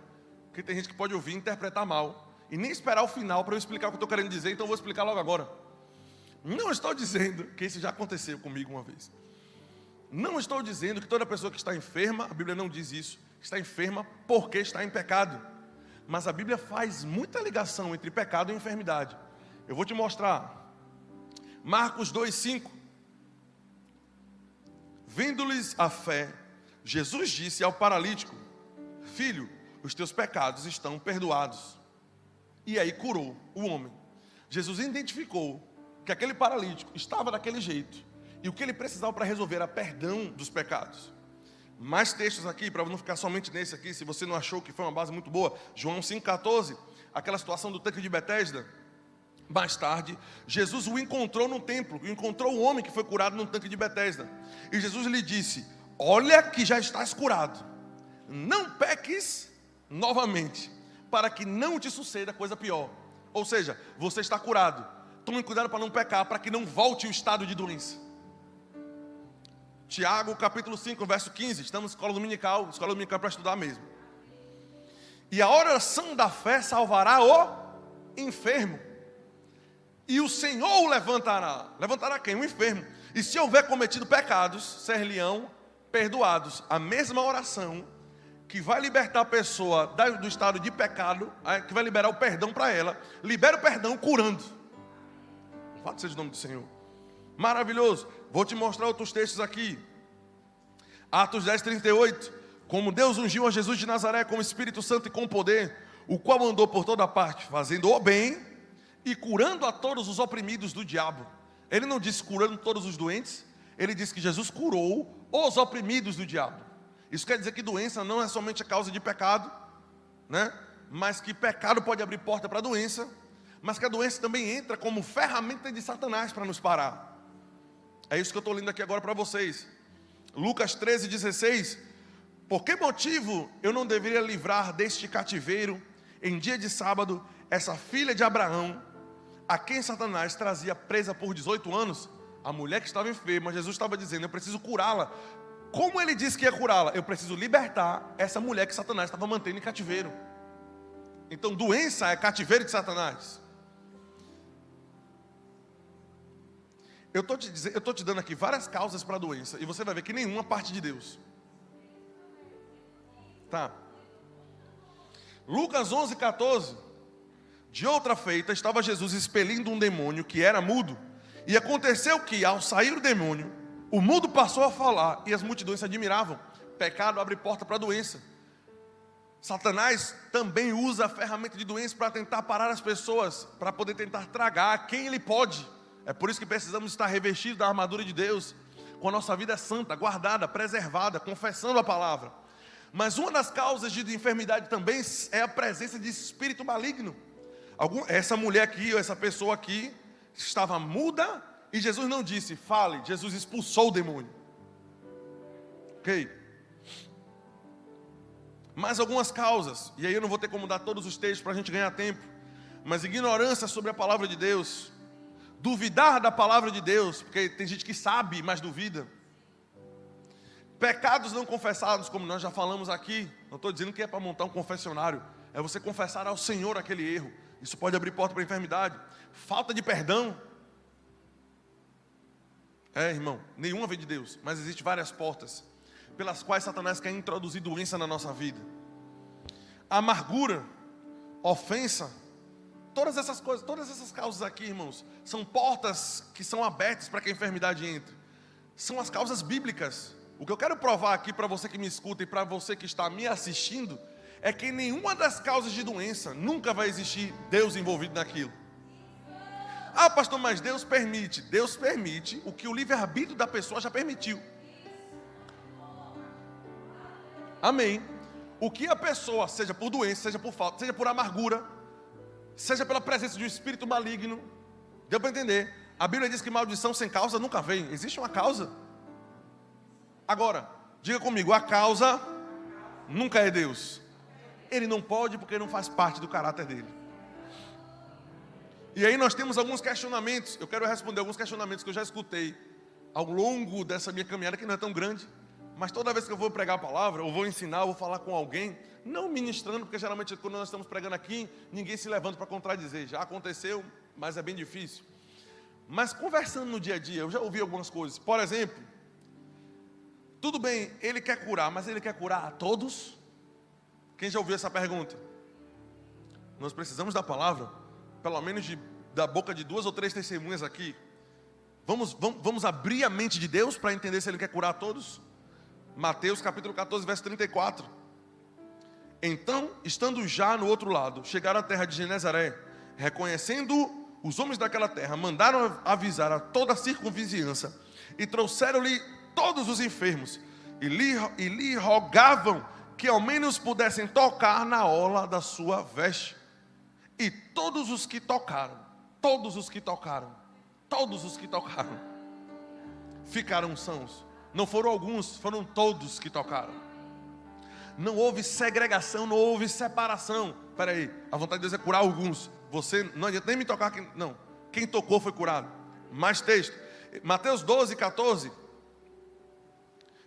que tem gente que pode ouvir e interpretar mal, e nem esperar o final para eu explicar o que eu estou querendo dizer, então eu vou explicar logo agora. Não estou dizendo que isso já aconteceu comigo uma vez. Não estou dizendo que toda pessoa que está enferma, a Bíblia não diz isso, está enferma porque está em pecado. Mas a Bíblia faz muita ligação entre pecado e enfermidade. Eu vou te mostrar. Marcos 2,5. Vendo-lhes a fé, Jesus disse ao paralítico: Filho, os teus pecados estão perdoados. E aí curou o homem. Jesus identificou que aquele paralítico estava daquele jeito e o que ele precisava para resolver era perdão dos pecados. Mais textos aqui, para não ficar somente nesse aqui, se você não achou que foi uma base muito boa. João 5,14, aquela situação do tanque de Betesda. Mais tarde, Jesus o encontrou no templo, encontrou o homem que foi curado no tanque de Betesda. E Jesus lhe disse: Olha que já estás curado. Não peques novamente, para que não te suceda coisa pior. Ou seja, você está curado. Tome cuidado para não pecar, para que não volte o estado de doença. Tiago, capítulo 5, verso 15. Estamos na escola dominical, escola dominical para estudar mesmo. E a oração da fé salvará o enfermo. E o Senhor o levantará. Levantará quem? O enfermo. E se houver cometido pecados, ser-lhe-ão perdoados. A mesma oração que vai libertar a pessoa do estado de pecado, que vai liberar o perdão para ela, libera o perdão curando. Fala seja o nome do Senhor. Maravilhoso. Vou te mostrar outros textos aqui. Atos 10, 38. Como Deus ungiu a Jesus de Nazaré com o Espírito Santo e com poder, o qual andou por toda parte, fazendo o bem e curando a todos os oprimidos do diabo. Ele não disse curando todos os doentes, ele disse que Jesus curou os oprimidos do diabo. Isso quer dizer que doença não é somente a causa de pecado, né? Mas que pecado pode abrir porta para a doença, mas que a doença também entra como ferramenta de Satanás para nos parar. É isso que eu estou lendo aqui agora para vocês. Lucas 13, 16. Por que motivo eu não deveria livrar deste cativeiro em dia de sábado essa filha de Abraão, a quem Satanás trazia presa por 18 anos, a mulher que estava enferma, Jesus estava dizendo: Eu preciso curá-la. Como ele disse que ia curá-la? Eu preciso libertar essa mulher que Satanás estava mantendo em cativeiro. Então, doença é cativeiro de Satanás. Eu estou te, te dando aqui várias causas para a doença, e você vai ver que nenhuma parte de Deus. Tá. Lucas 11, 14. De outra feita, estava Jesus expelindo um demônio que era mudo. E aconteceu que, ao sair o demônio, o mudo passou a falar e as multidões se admiravam. Pecado abre porta para a doença. Satanás também usa a ferramenta de doença para tentar parar as pessoas, para poder tentar tragar quem ele pode. É por isso que precisamos estar revestidos da armadura de Deus, com a nossa vida santa, guardada, preservada, confessando a palavra. Mas uma das causas de enfermidade também é a presença de espírito maligno. Algum, essa mulher aqui, ou essa pessoa aqui, estava muda e Jesus não disse, fale, Jesus expulsou o demônio. Ok? Mais algumas causas, e aí eu não vou ter como dar todos os textos para a gente ganhar tempo, mas ignorância sobre a palavra de Deus, duvidar da palavra de Deus, porque tem gente que sabe, mas duvida. Pecados não confessados, como nós já falamos aqui, não estou dizendo que é para montar um confessionário, é você confessar ao Senhor aquele erro. Isso pode abrir porta para enfermidade. Falta de perdão. É, irmão, nenhuma vem de Deus, mas existem várias portas pelas quais Satanás quer introduzir doença na nossa vida. Amargura, ofensa, todas essas coisas, todas essas causas aqui, irmãos, são portas que são abertas para que a enfermidade entre. São as causas bíblicas. O que eu quero provar aqui para você que me escuta e para você que está me assistindo é que nenhuma das causas de doença nunca vai existir Deus envolvido naquilo. Ah, pastor, mas Deus permite. Deus permite o que o livre-arbítrio da pessoa já permitiu. Amém. O que a pessoa, seja por doença, seja por falta, seja por amargura, seja pela presença de um espírito maligno, deu para entender? A Bíblia diz que maldição sem causa nunca vem. Existe uma causa. Agora, diga comigo, a causa nunca é Deus. Ele não pode porque não faz parte do caráter dele. E aí nós temos alguns questionamentos. Eu quero responder alguns questionamentos que eu já escutei ao longo dessa minha caminhada, que não é tão grande. Mas toda vez que eu vou pregar a palavra, ou vou ensinar, ou vou falar com alguém, não ministrando, porque geralmente quando nós estamos pregando aqui, ninguém se levanta para contradizer. Já aconteceu, mas é bem difícil. Mas conversando no dia a dia, eu já ouvi algumas coisas. Por exemplo, tudo bem, ele quer curar, mas ele quer curar a todos? Quem já ouviu essa pergunta? Nós precisamos da palavra, pelo menos de, da boca de duas ou três testemunhas aqui. Vamos, vamos, vamos abrir a mente de Deus para entender se ele quer curar todos? Mateus capítulo 14, verso 34. Então, estando já no outro lado, chegaram à terra de Genezaré, reconhecendo os homens daquela terra, mandaram avisar a toda a circunvizinhança e trouxeram-lhe todos os enfermos e lhe, e lhe rogavam que ao menos pudessem tocar na ola da sua veste. E todos os que tocaram, todos os que tocaram, todos os que tocaram, ficaram sãos. Não foram alguns, foram todos que tocaram. Não houve segregação, não houve separação. Espera aí, a vontade de Deus é curar alguns. Você não adianta nem me tocar. Não, quem tocou foi curado. Mais texto. Mateus 12, 14.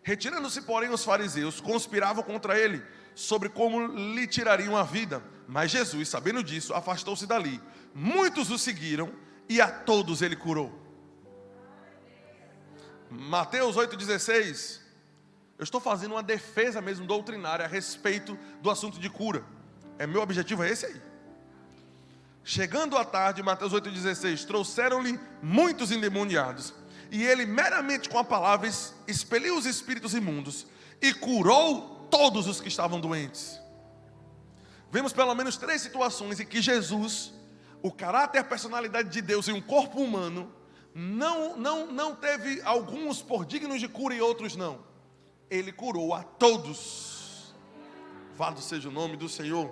Retirando-se, porém, os fariseus, conspiravam contra ele sobre como lhe tirariam a vida. Mas Jesus, sabendo disso, afastou-se dali. Muitos o seguiram e a todos ele curou. Mateus 8,16. Eu estou fazendo uma defesa mesmo doutrinária a respeito do assunto de cura. É meu objetivo é esse aí. Chegando à tarde, Mateus 8,16, trouxeram-lhe muitos endemoniados, e ele meramente com a palavra expeliu os espíritos imundos e curou todos os que estavam doentes. Vemos pelo menos três situações em que Jesus, o caráter a personalidade de Deus em um corpo humano, não, não, não teve alguns por dignos de cura e outros não. Ele curou a todos. Vado seja o nome do Senhor.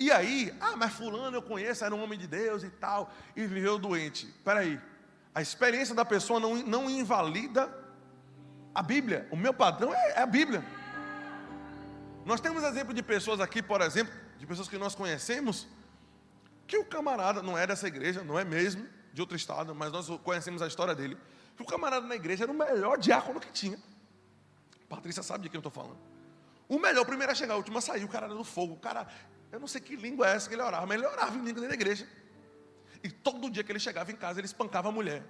E aí, ah, mas fulano eu conheço, era um homem de Deus e tal, e viveu doente. Espera aí, a experiência da pessoa não, não invalida a Bíblia. O meu padrão é, é a Bíblia. Nós temos exemplo de pessoas aqui, por exemplo, de pessoas que nós conhecemos, que o camarada não é dessa igreja, não é mesmo, de outro estado, mas nós conhecemos a história dele. Que o camarada na igreja era o melhor diácono que tinha. Patrícia sabe de quem eu estou falando. O melhor, o primeiro a chegar, o último a sair, o cara era do fogo. O cara, eu não sei que língua é essa que ele orava, mas ele orava em língua dentro da igreja. E todo dia que ele chegava em casa, ele espancava a mulher.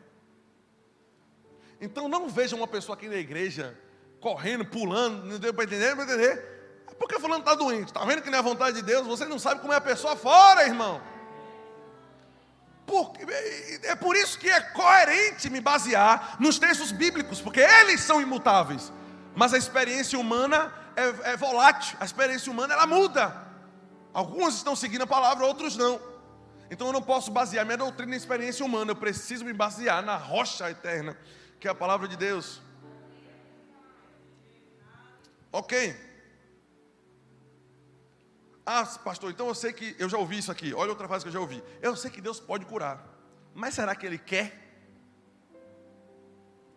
Então não veja uma pessoa aqui na igreja correndo, pulando, não deu para entender, para entender. É porque fulano está doente, está vendo que não é a vontade de Deus, você não sabe como é a pessoa fora, irmão. Por, é por isso que é coerente me basear nos textos bíblicos, porque eles são imutáveis. Mas a experiência humana é, é volátil, a experiência humana ela muda. Alguns estão seguindo a palavra, outros não. Então eu não posso basear minha doutrina na experiência humana, eu preciso me basear na rocha eterna, que é a palavra de Deus. Ok. Ah, pastor, então eu sei que eu já ouvi isso aqui. Olha outra frase que eu já ouvi. Eu sei que Deus pode curar, mas será que Ele quer?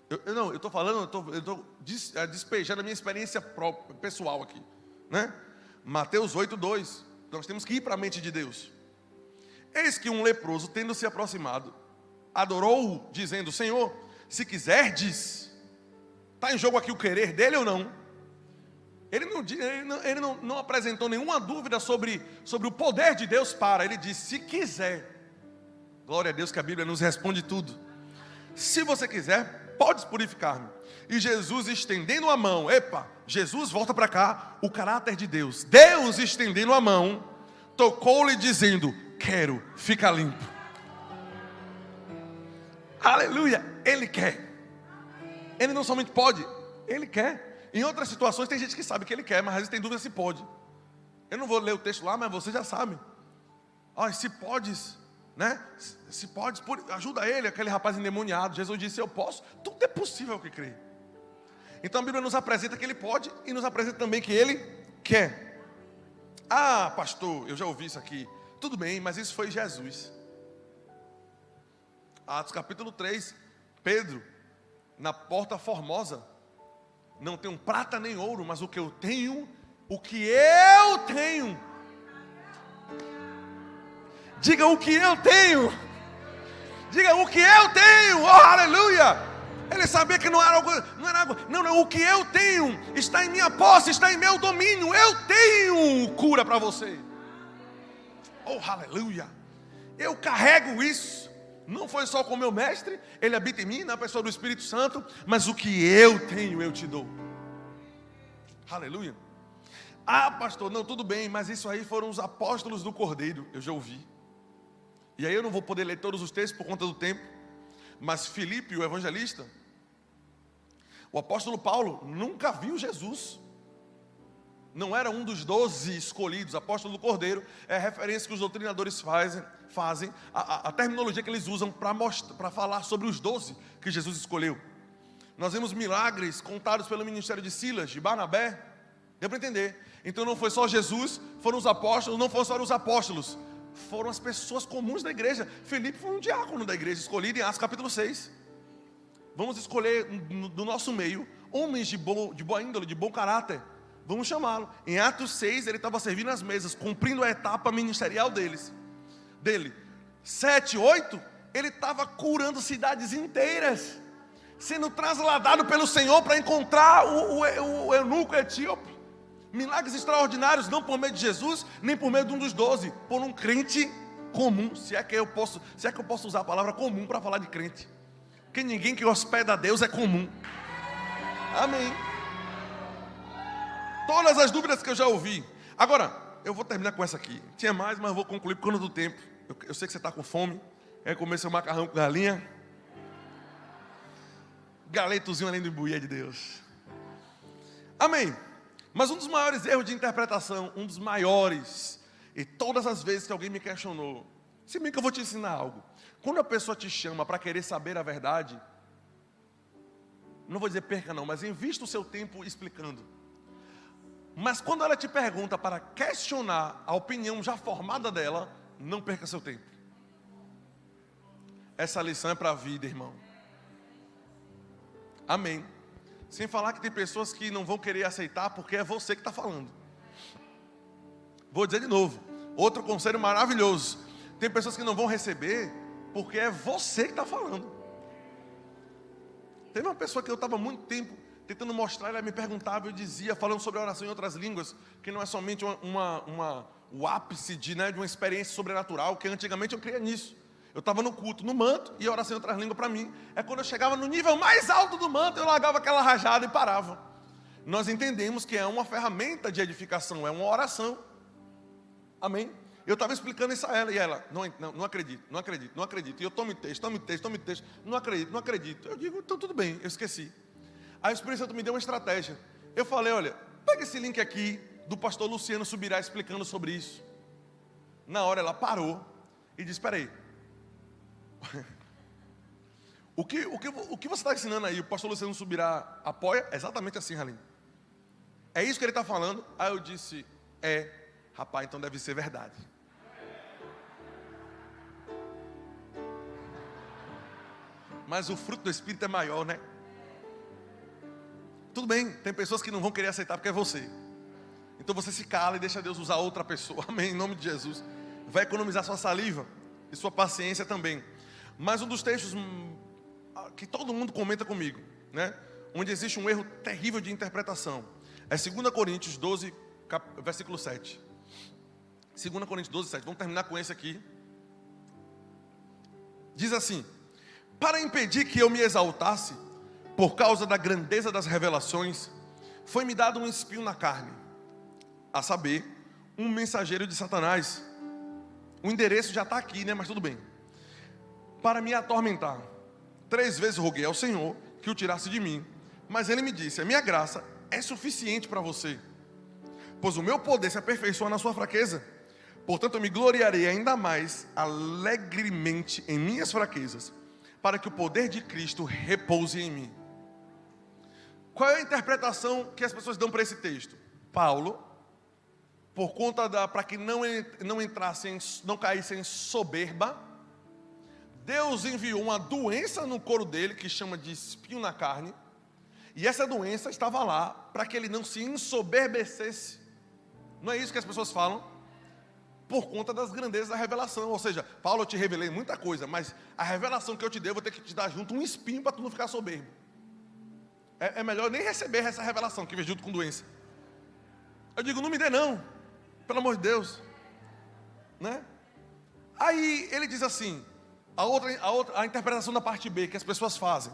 Eu, eu não, eu estou falando, eu estou é, despejando a minha experiência própria, pessoal aqui, né? Mateus 8, 2. Nós temos que ir para a mente de Deus. Eis que um leproso, tendo se aproximado, adorou-o, dizendo: Senhor, se quiserdes, está em jogo aqui o querer dele ou não? Ele não, ele não, ele não, não apresentou nenhuma dúvida sobre, sobre o poder de Deus para. Ele disse: se quiser. Glória a Deus que a Bíblia nos responde tudo. Se você quiser, pode purificar-me. E Jesus estendendo a mão, epa, Jesus volta para cá, o caráter de Deus. Deus estendendo a mão, tocou-lhe dizendo: Quero, fica limpo. Aleluia, Ele quer. Ele não somente pode, Ele quer. Em outras situações tem gente que sabe que ele quer, mas às vezes tem dúvida se pode. Eu não vou ler o texto lá, mas você já sabe. Ah, se podes. né? Se pode, ajuda ele, aquele rapaz endemoniado. Jesus disse: Eu posso. Tudo é possível que crê. Então a Bíblia nos apresenta que ele pode e nos apresenta também que ele quer. Ah, pastor, eu já ouvi isso aqui. Tudo bem, mas isso foi Jesus. Atos capítulo 3, Pedro, na porta formosa, não tenho prata nem ouro, mas o que eu tenho, o que eu tenho. Diga o que eu tenho. Diga o que eu tenho. Oh, aleluia! Ele sabia que não era algo, não era algo, não, não, o que eu tenho está em minha posse, está em meu domínio. Eu tenho cura para você. Oh, aleluia! Eu carrego isso. Não foi só com o meu mestre, ele habita em mim, na pessoa do Espírito Santo, mas o que eu tenho, eu te dou. Aleluia. Ah, pastor, não, tudo bem, mas isso aí foram os apóstolos do Cordeiro, eu já ouvi. E aí eu não vou poder ler todos os textos por conta do tempo, mas Filipe, o evangelista, o apóstolo Paulo nunca viu Jesus. Não era um dos doze escolhidos, apóstolo do Cordeiro, é a referência que os doutrinadores fazem, fazem a, a, a terminologia que eles usam para falar sobre os doze que Jesus escolheu. Nós vemos milagres contados pelo ministério de Silas, de Barnabé, deu para entender. Então não foi só Jesus, foram os apóstolos, não foram só os apóstolos, foram as pessoas comuns da igreja. Felipe foi um diácono da igreja, escolhido em Atos capítulo 6. Vamos escolher do nosso meio homens de, bom, de boa índole, de bom caráter. Vamos chamá-lo. Em Atos 6, ele estava servindo as mesas, cumprindo a etapa ministerial deles. Dele. 7, 8, ele estava curando cidades inteiras, sendo trasladado pelo Senhor para encontrar o, o, o eunuco etíope. Milagres extraordinários, não por meio de Jesus, nem por meio de um dos doze, por um crente comum. Se é que eu posso, se é que eu posso usar a palavra comum para falar de crente. Porque ninguém que hospeda a Deus é comum. Amém. Todas as dúvidas que eu já ouvi. Agora, eu vou terminar com essa aqui. Tinha mais, mas vou concluir por conta do tempo. Eu, eu sei que você está com fome. Quer comer seu macarrão com galinha? Galetozinho além do imbuir de Deus. Amém. Mas um dos maiores erros de interpretação, um dos maiores, e todas as vezes que alguém me questionou, se bem que eu vou te ensinar algo. Quando a pessoa te chama para querer saber a verdade, não vou dizer perca não, mas invista o seu tempo explicando. Mas quando ela te pergunta para questionar a opinião já formada dela, não perca seu tempo. Essa lição é para a vida, irmão. Amém. Sem falar que tem pessoas que não vão querer aceitar porque é você que está falando. Vou dizer de novo, outro conselho maravilhoso. Tem pessoas que não vão receber porque é você que está falando. Teve uma pessoa que eu estava muito tempo tentando mostrar, ela me perguntava, eu dizia, falando sobre a oração em outras línguas, que não é somente uma, uma, uma o ápice de, né, de uma experiência sobrenatural, que antigamente eu cria nisso. Eu estava no culto, no manto, e a oração em outras línguas para mim é quando eu chegava no nível mais alto do manto, eu largava aquela rajada e parava. Nós entendemos que é uma ferramenta de edificação, é uma oração. Amém? Eu estava explicando isso a ela, e ela, não, não, não acredito, não acredito, não acredito. E eu tomo texto, tomo texto, tomo texto, não acredito, não acredito. Eu digo, então tudo bem, eu esqueci. Aí o Espírito Santo me deu uma estratégia. Eu falei, olha, pega esse link aqui do pastor Luciano Subirá explicando sobre isso. Na hora ela parou e disse: Espera aí, o que, o, que, o que você está ensinando aí, o pastor Luciano Subirá apoia? Exatamente assim, Halim. É isso que ele está falando? Aí eu disse: É, rapaz, então deve ser verdade. Mas o fruto do Espírito é maior, né? Tudo bem, tem pessoas que não vão querer aceitar porque é você. Então você se cala e deixa Deus usar outra pessoa. Amém, em nome de Jesus. Vai economizar sua saliva e sua paciência também. Mas um dos textos hum, que todo mundo comenta comigo, né? Onde existe um erro terrível de interpretação. É 2 Coríntios 12, versículo 7. 2 Coríntios 12, 7. Vamos terminar com esse aqui. Diz assim: Para impedir que eu me exaltasse, por causa da grandeza das revelações, foi-me dado um espinho na carne, a saber, um mensageiro de Satanás. O endereço já está aqui, né? Mas tudo bem para me atormentar. Três vezes roguei ao Senhor que o tirasse de mim, mas ele me disse: A minha graça é suficiente para você, pois o meu poder se aperfeiçoa na sua fraqueza. Portanto, eu me gloriarei ainda mais alegremente em minhas fraquezas, para que o poder de Cristo repouse em mim. Qual é a interpretação que as pessoas dão para esse texto? Paulo, por conta da para que não não entrassem, não caíssem em soberba, Deus enviou uma doença no couro dele que chama de espinho na carne, e essa doença estava lá para que ele não se ensoberbecesse. Não é isso que as pessoas falam? Por conta das grandezas da revelação. Ou seja, Paulo, eu te revelei muita coisa, mas a revelação que eu te dei, eu vou ter que te dar junto um espinho para tu não ficar soberbo. É, é melhor nem receber essa revelação que vem junto com doença. Eu digo, não me dê não, pelo amor de Deus. Né? Aí ele diz assim, a outra, a outra, a interpretação da parte B que as pessoas fazem.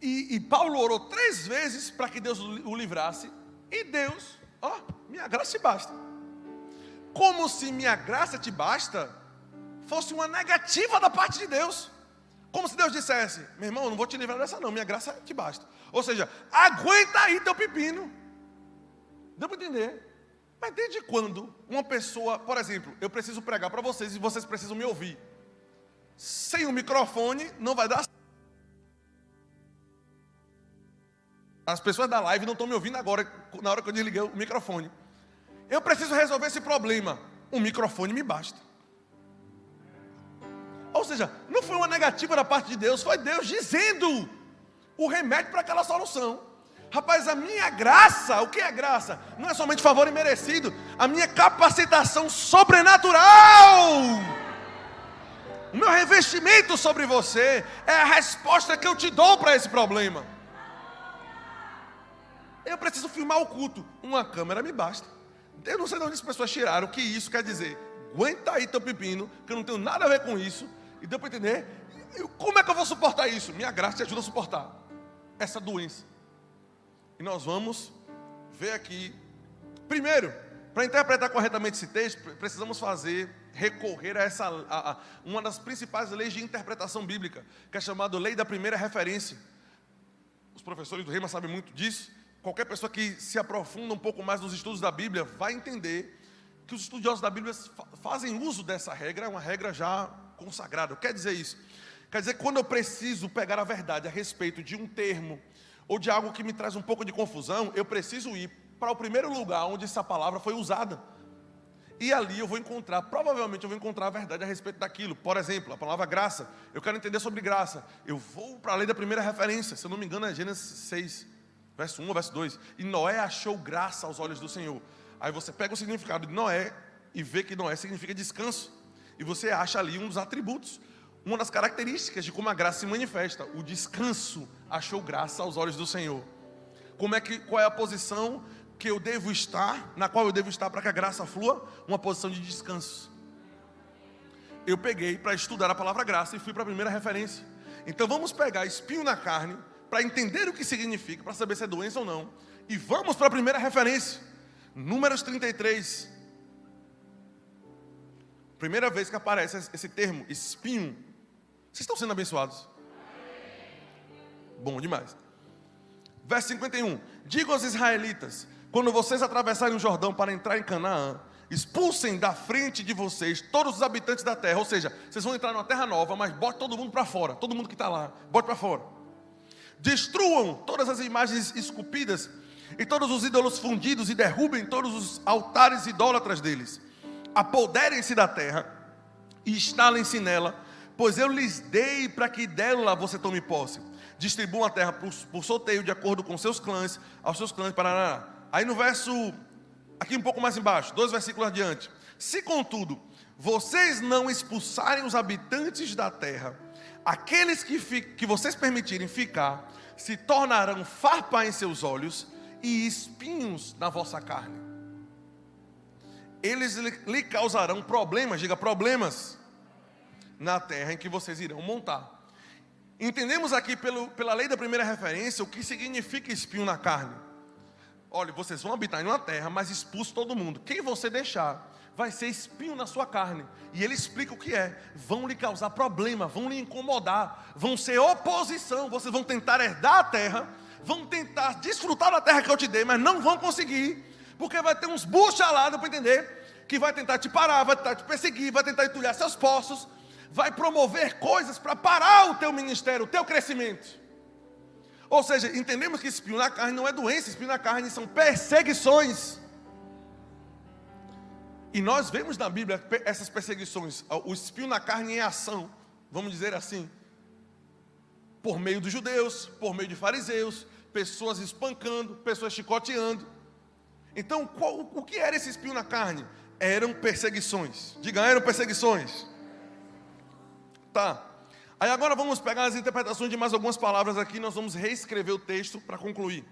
E, e Paulo orou três vezes para que Deus o livrasse, e Deus, ó, minha graça te basta. Como se minha graça te basta fosse uma negativa da parte de Deus. Como se Deus dissesse: meu irmão, eu não vou te livrar dessa, não, minha graça te basta. Ou seja, aguenta aí teu pepino. Deu para entender? Mas desde quando uma pessoa, por exemplo, eu preciso pregar para vocês e vocês precisam me ouvir? Sem o microfone não vai dar As pessoas da live não estão me ouvindo agora, na hora que eu desliguei o microfone. Eu preciso resolver esse problema. Um microfone me basta. Seja, não foi uma negativa da parte de Deus, foi Deus dizendo o remédio para aquela solução. Rapaz, a minha graça, o que é graça? Não é somente favor imerecido, a minha capacitação sobrenatural. O meu revestimento sobre você é a resposta que eu te dou para esse problema. Eu preciso filmar o culto. Uma câmera me basta. Eu não sei de onde as pessoas tiraram o que isso quer dizer. Aguenta aí teu pepino, que eu não tenho nada a ver com isso. E deu para entender? Como é que eu vou suportar isso? Minha graça te ajuda a suportar essa doença. E nós vamos ver aqui. Primeiro, para interpretar corretamente esse texto, precisamos fazer, recorrer a essa a, a, uma das principais leis de interpretação bíblica, que é chamada lei da primeira referência. Os professores do Rema sabem muito disso qualquer pessoa que se aprofunda um pouco mais nos estudos da Bíblia vai entender que os estudiosos da Bíblia fazem uso dessa regra, é uma regra já consagrada. Quer dizer isso? Quer dizer quando eu preciso pegar a verdade a respeito de um termo ou de algo que me traz um pouco de confusão, eu preciso ir para o primeiro lugar onde essa palavra foi usada. E ali eu vou encontrar, provavelmente eu vou encontrar a verdade a respeito daquilo. Por exemplo, a palavra graça. Eu quero entender sobre graça. Eu vou para a lei da primeira referência. Se eu não me engano, é Gênesis 6 verso 1 ou verso 2. E Noé achou graça aos olhos do Senhor. Aí você pega o significado de Noé e vê que Noé significa descanso. E você acha ali um dos atributos, uma das características de como a graça se manifesta. O descanso achou graça aos olhos do Senhor. Como é que, qual é a posição que eu devo estar, na qual eu devo estar para que a graça flua? Uma posição de descanso. Eu peguei para estudar a palavra graça e fui para a primeira referência. Então vamos pegar espinho na carne, para entender o que significa, para saber se é doença ou não. E vamos para a primeira referência, Números 33. Primeira vez que aparece esse termo, espinho. Vocês estão sendo abençoados? Bom demais. Verso 51. Digo aos israelitas: quando vocês atravessarem o Jordão para entrar em Canaã, expulsem da frente de vocês todos os habitantes da terra. Ou seja, vocês vão entrar numa terra nova, mas bote todo mundo para fora. Todo mundo que está lá, bote para fora destruam todas as imagens esculpidas e todos os ídolos fundidos e derrubem todos os altares idólatras deles. Apoderem-se da terra e instalem-se nela, pois eu lhes dei para que dela você tome posse. Distribuam a terra por, por sorteio de acordo com seus clãs, aos seus clãs. Para Aí no verso, aqui um pouco mais embaixo, dois versículos adiante. Se contudo vocês não expulsarem os habitantes da terra, aqueles que, que vocês permitirem ficar se tornarão farpa em seus olhos e espinhos na vossa carne. Eles lhe causarão problemas, diga problemas, na terra em que vocês irão montar. Entendemos aqui pelo, pela lei da primeira referência o que significa espinho na carne. Olha, vocês vão habitar em uma terra, mas expulso todo mundo. Quem você deixar vai ser espinho na sua carne. E ele explica o que é. Vão lhe causar problema, vão lhe incomodar, vão ser oposição. Vocês vão tentar herdar a terra, vão tentar desfrutar da terra que eu te dei, mas não vão conseguir, porque vai ter uns buchalados para entender que vai tentar te parar, vai tentar te perseguir, vai tentar entulhar seus poços, vai promover coisas para parar o teu ministério, o teu crescimento. Ou seja, entendemos que espinho na carne não é doença, espinho na carne são perseguições. E nós vemos na Bíblia essas perseguições, o espinho na carne em ação, vamos dizer assim, por meio dos judeus, por meio de fariseus, pessoas espancando, pessoas chicoteando. Então, qual, o que era esse espinho na carne? Eram perseguições. Diga, eram perseguições. Tá. Aí agora vamos pegar as interpretações de mais algumas palavras aqui, nós vamos reescrever o texto para concluir.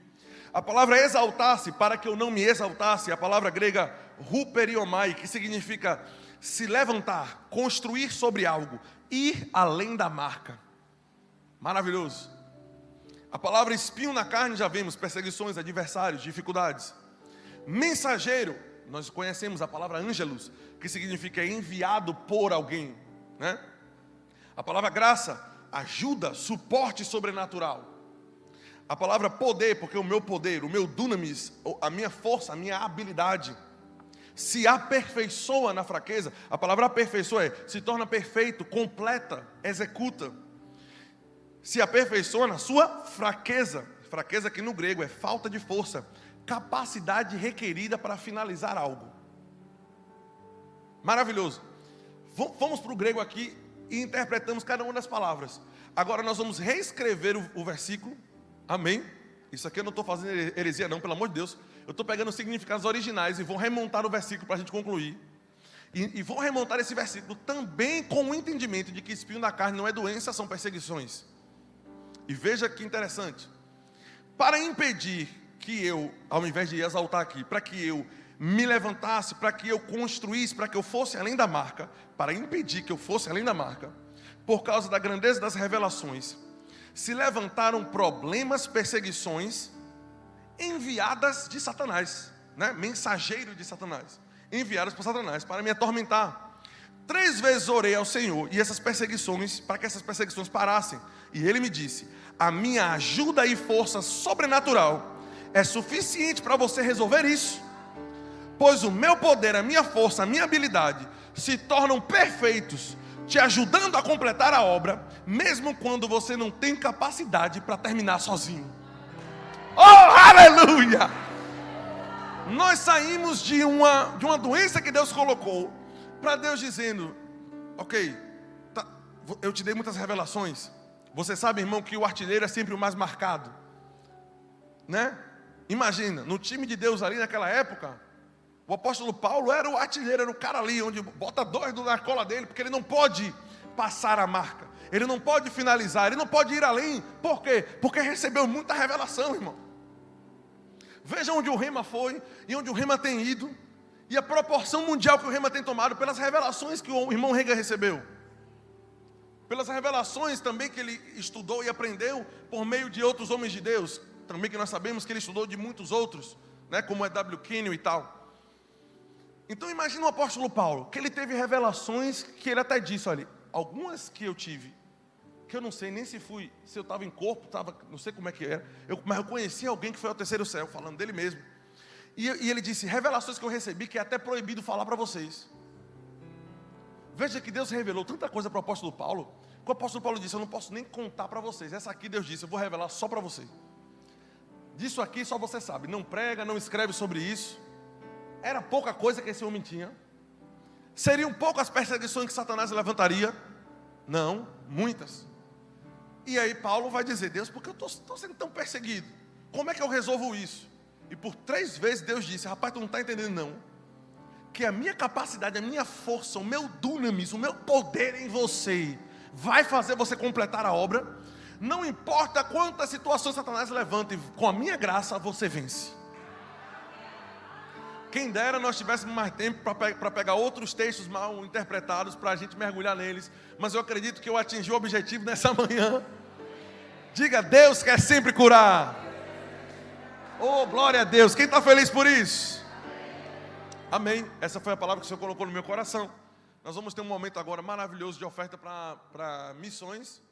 A palavra exaltar-se, para que eu não me exaltasse, a palavra grega ruperiomai, que significa se levantar, construir sobre algo, ir além da marca. Maravilhoso. A palavra espinho na carne já vemos, perseguições, adversários, dificuldades. Mensageiro, nós conhecemos a palavra ângelos, que significa enviado por alguém, né? A palavra graça, ajuda, suporte sobrenatural. A palavra poder, porque o meu poder, o meu dunamis, a minha força, a minha habilidade, se aperfeiçoa na fraqueza. A palavra aperfeiçoa é se torna perfeito, completa, executa. Se aperfeiçoa na sua fraqueza. Fraqueza que no grego é falta de força, capacidade requerida para finalizar algo. Maravilhoso. Vamos para o grego aqui e interpretamos cada uma das palavras. Agora nós vamos reescrever o, o versículo. Amém? Isso aqui eu não estou fazendo heresia, não, pelo amor de Deus. Eu estou pegando os significados originais e vou remontar o versículo para a gente concluir. E, e vou remontar esse versículo também com o entendimento de que espinho da carne não é doença, são perseguições. E veja que interessante. Para impedir que eu, ao invés de exaltar aqui, para que eu me levantasse, para que eu construísse, para que eu fosse além da marca, para impedir que eu fosse além da marca, por causa da grandeza das revelações, se levantaram problemas, perseguições enviadas de Satanás, né? mensageiro de Satanás, enviadas por Satanás para me atormentar. Três vezes orei ao Senhor e essas perseguições, para que essas perseguições parassem. E ele me disse: A minha ajuda e força sobrenatural é suficiente para você resolver isso pois o meu poder, a minha força, a minha habilidade se tornam perfeitos, te ajudando a completar a obra, mesmo quando você não tem capacidade para terminar sozinho. Oh, aleluia! Nós saímos de uma, de uma doença que Deus colocou, para Deus dizendo: Ok, tá, eu te dei muitas revelações. Você sabe, irmão, que o artilheiro é sempre o mais marcado, né? Imagina, no time de Deus ali naquela época, o apóstolo Paulo era o artilheiro, era o cara ali, onde bota dois na cola dele, porque ele não pode passar a marca, ele não pode finalizar, ele não pode ir além. Por quê? Porque recebeu muita revelação, irmão. Veja onde o Rema foi e onde o Rema tem ido, e a proporção mundial que o Rema tem tomado pelas revelações que o irmão Rega recebeu. Pelas revelações também que ele estudou e aprendeu por meio de outros homens de Deus, também que nós sabemos que ele estudou de muitos outros, né, como é W. Kenyon e tal. Então imagina o apóstolo Paulo, que ele teve revelações que ele até disse, olha, algumas que eu tive, que eu não sei nem se fui, se eu estava em corpo, tava, não sei como é que era, eu, mas eu conheci alguém que foi ao terceiro céu, falando dele mesmo. E, e ele disse, revelações que eu recebi que é até proibido falar para vocês. Veja que Deus revelou tanta coisa para o apóstolo Paulo, que o apóstolo Paulo disse, eu não posso nem contar para vocês. Essa aqui Deus disse, eu vou revelar só para você. Disso aqui só você sabe. Não prega, não escreve sobre isso. Era pouca coisa que esse homem tinha? Seriam poucas perseguições que Satanás levantaria? Não, muitas. E aí Paulo vai dizer: Deus, por que eu estou sendo tão perseguido? Como é que eu resolvo isso? E por três vezes Deus disse: Rapaz, tu não está entendendo, não. Que a minha capacidade, a minha força, o meu dunamis, o meu poder em você, vai fazer você completar a obra. Não importa quantas situações Satanás levante, com a minha graça você vence. Quem dera nós tivéssemos mais tempo para pegar outros textos mal interpretados, para a gente mergulhar neles. Mas eu acredito que eu atingi o objetivo nessa manhã. Diga, Deus quer sempre curar. Oh, glória a Deus. Quem está feliz por isso? Amém. Essa foi a palavra que o Senhor colocou no meu coração. Nós vamos ter um momento agora maravilhoso de oferta para missões.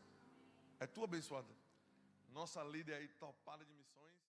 É tua abençoada. Nossa líder aí, topada de missões.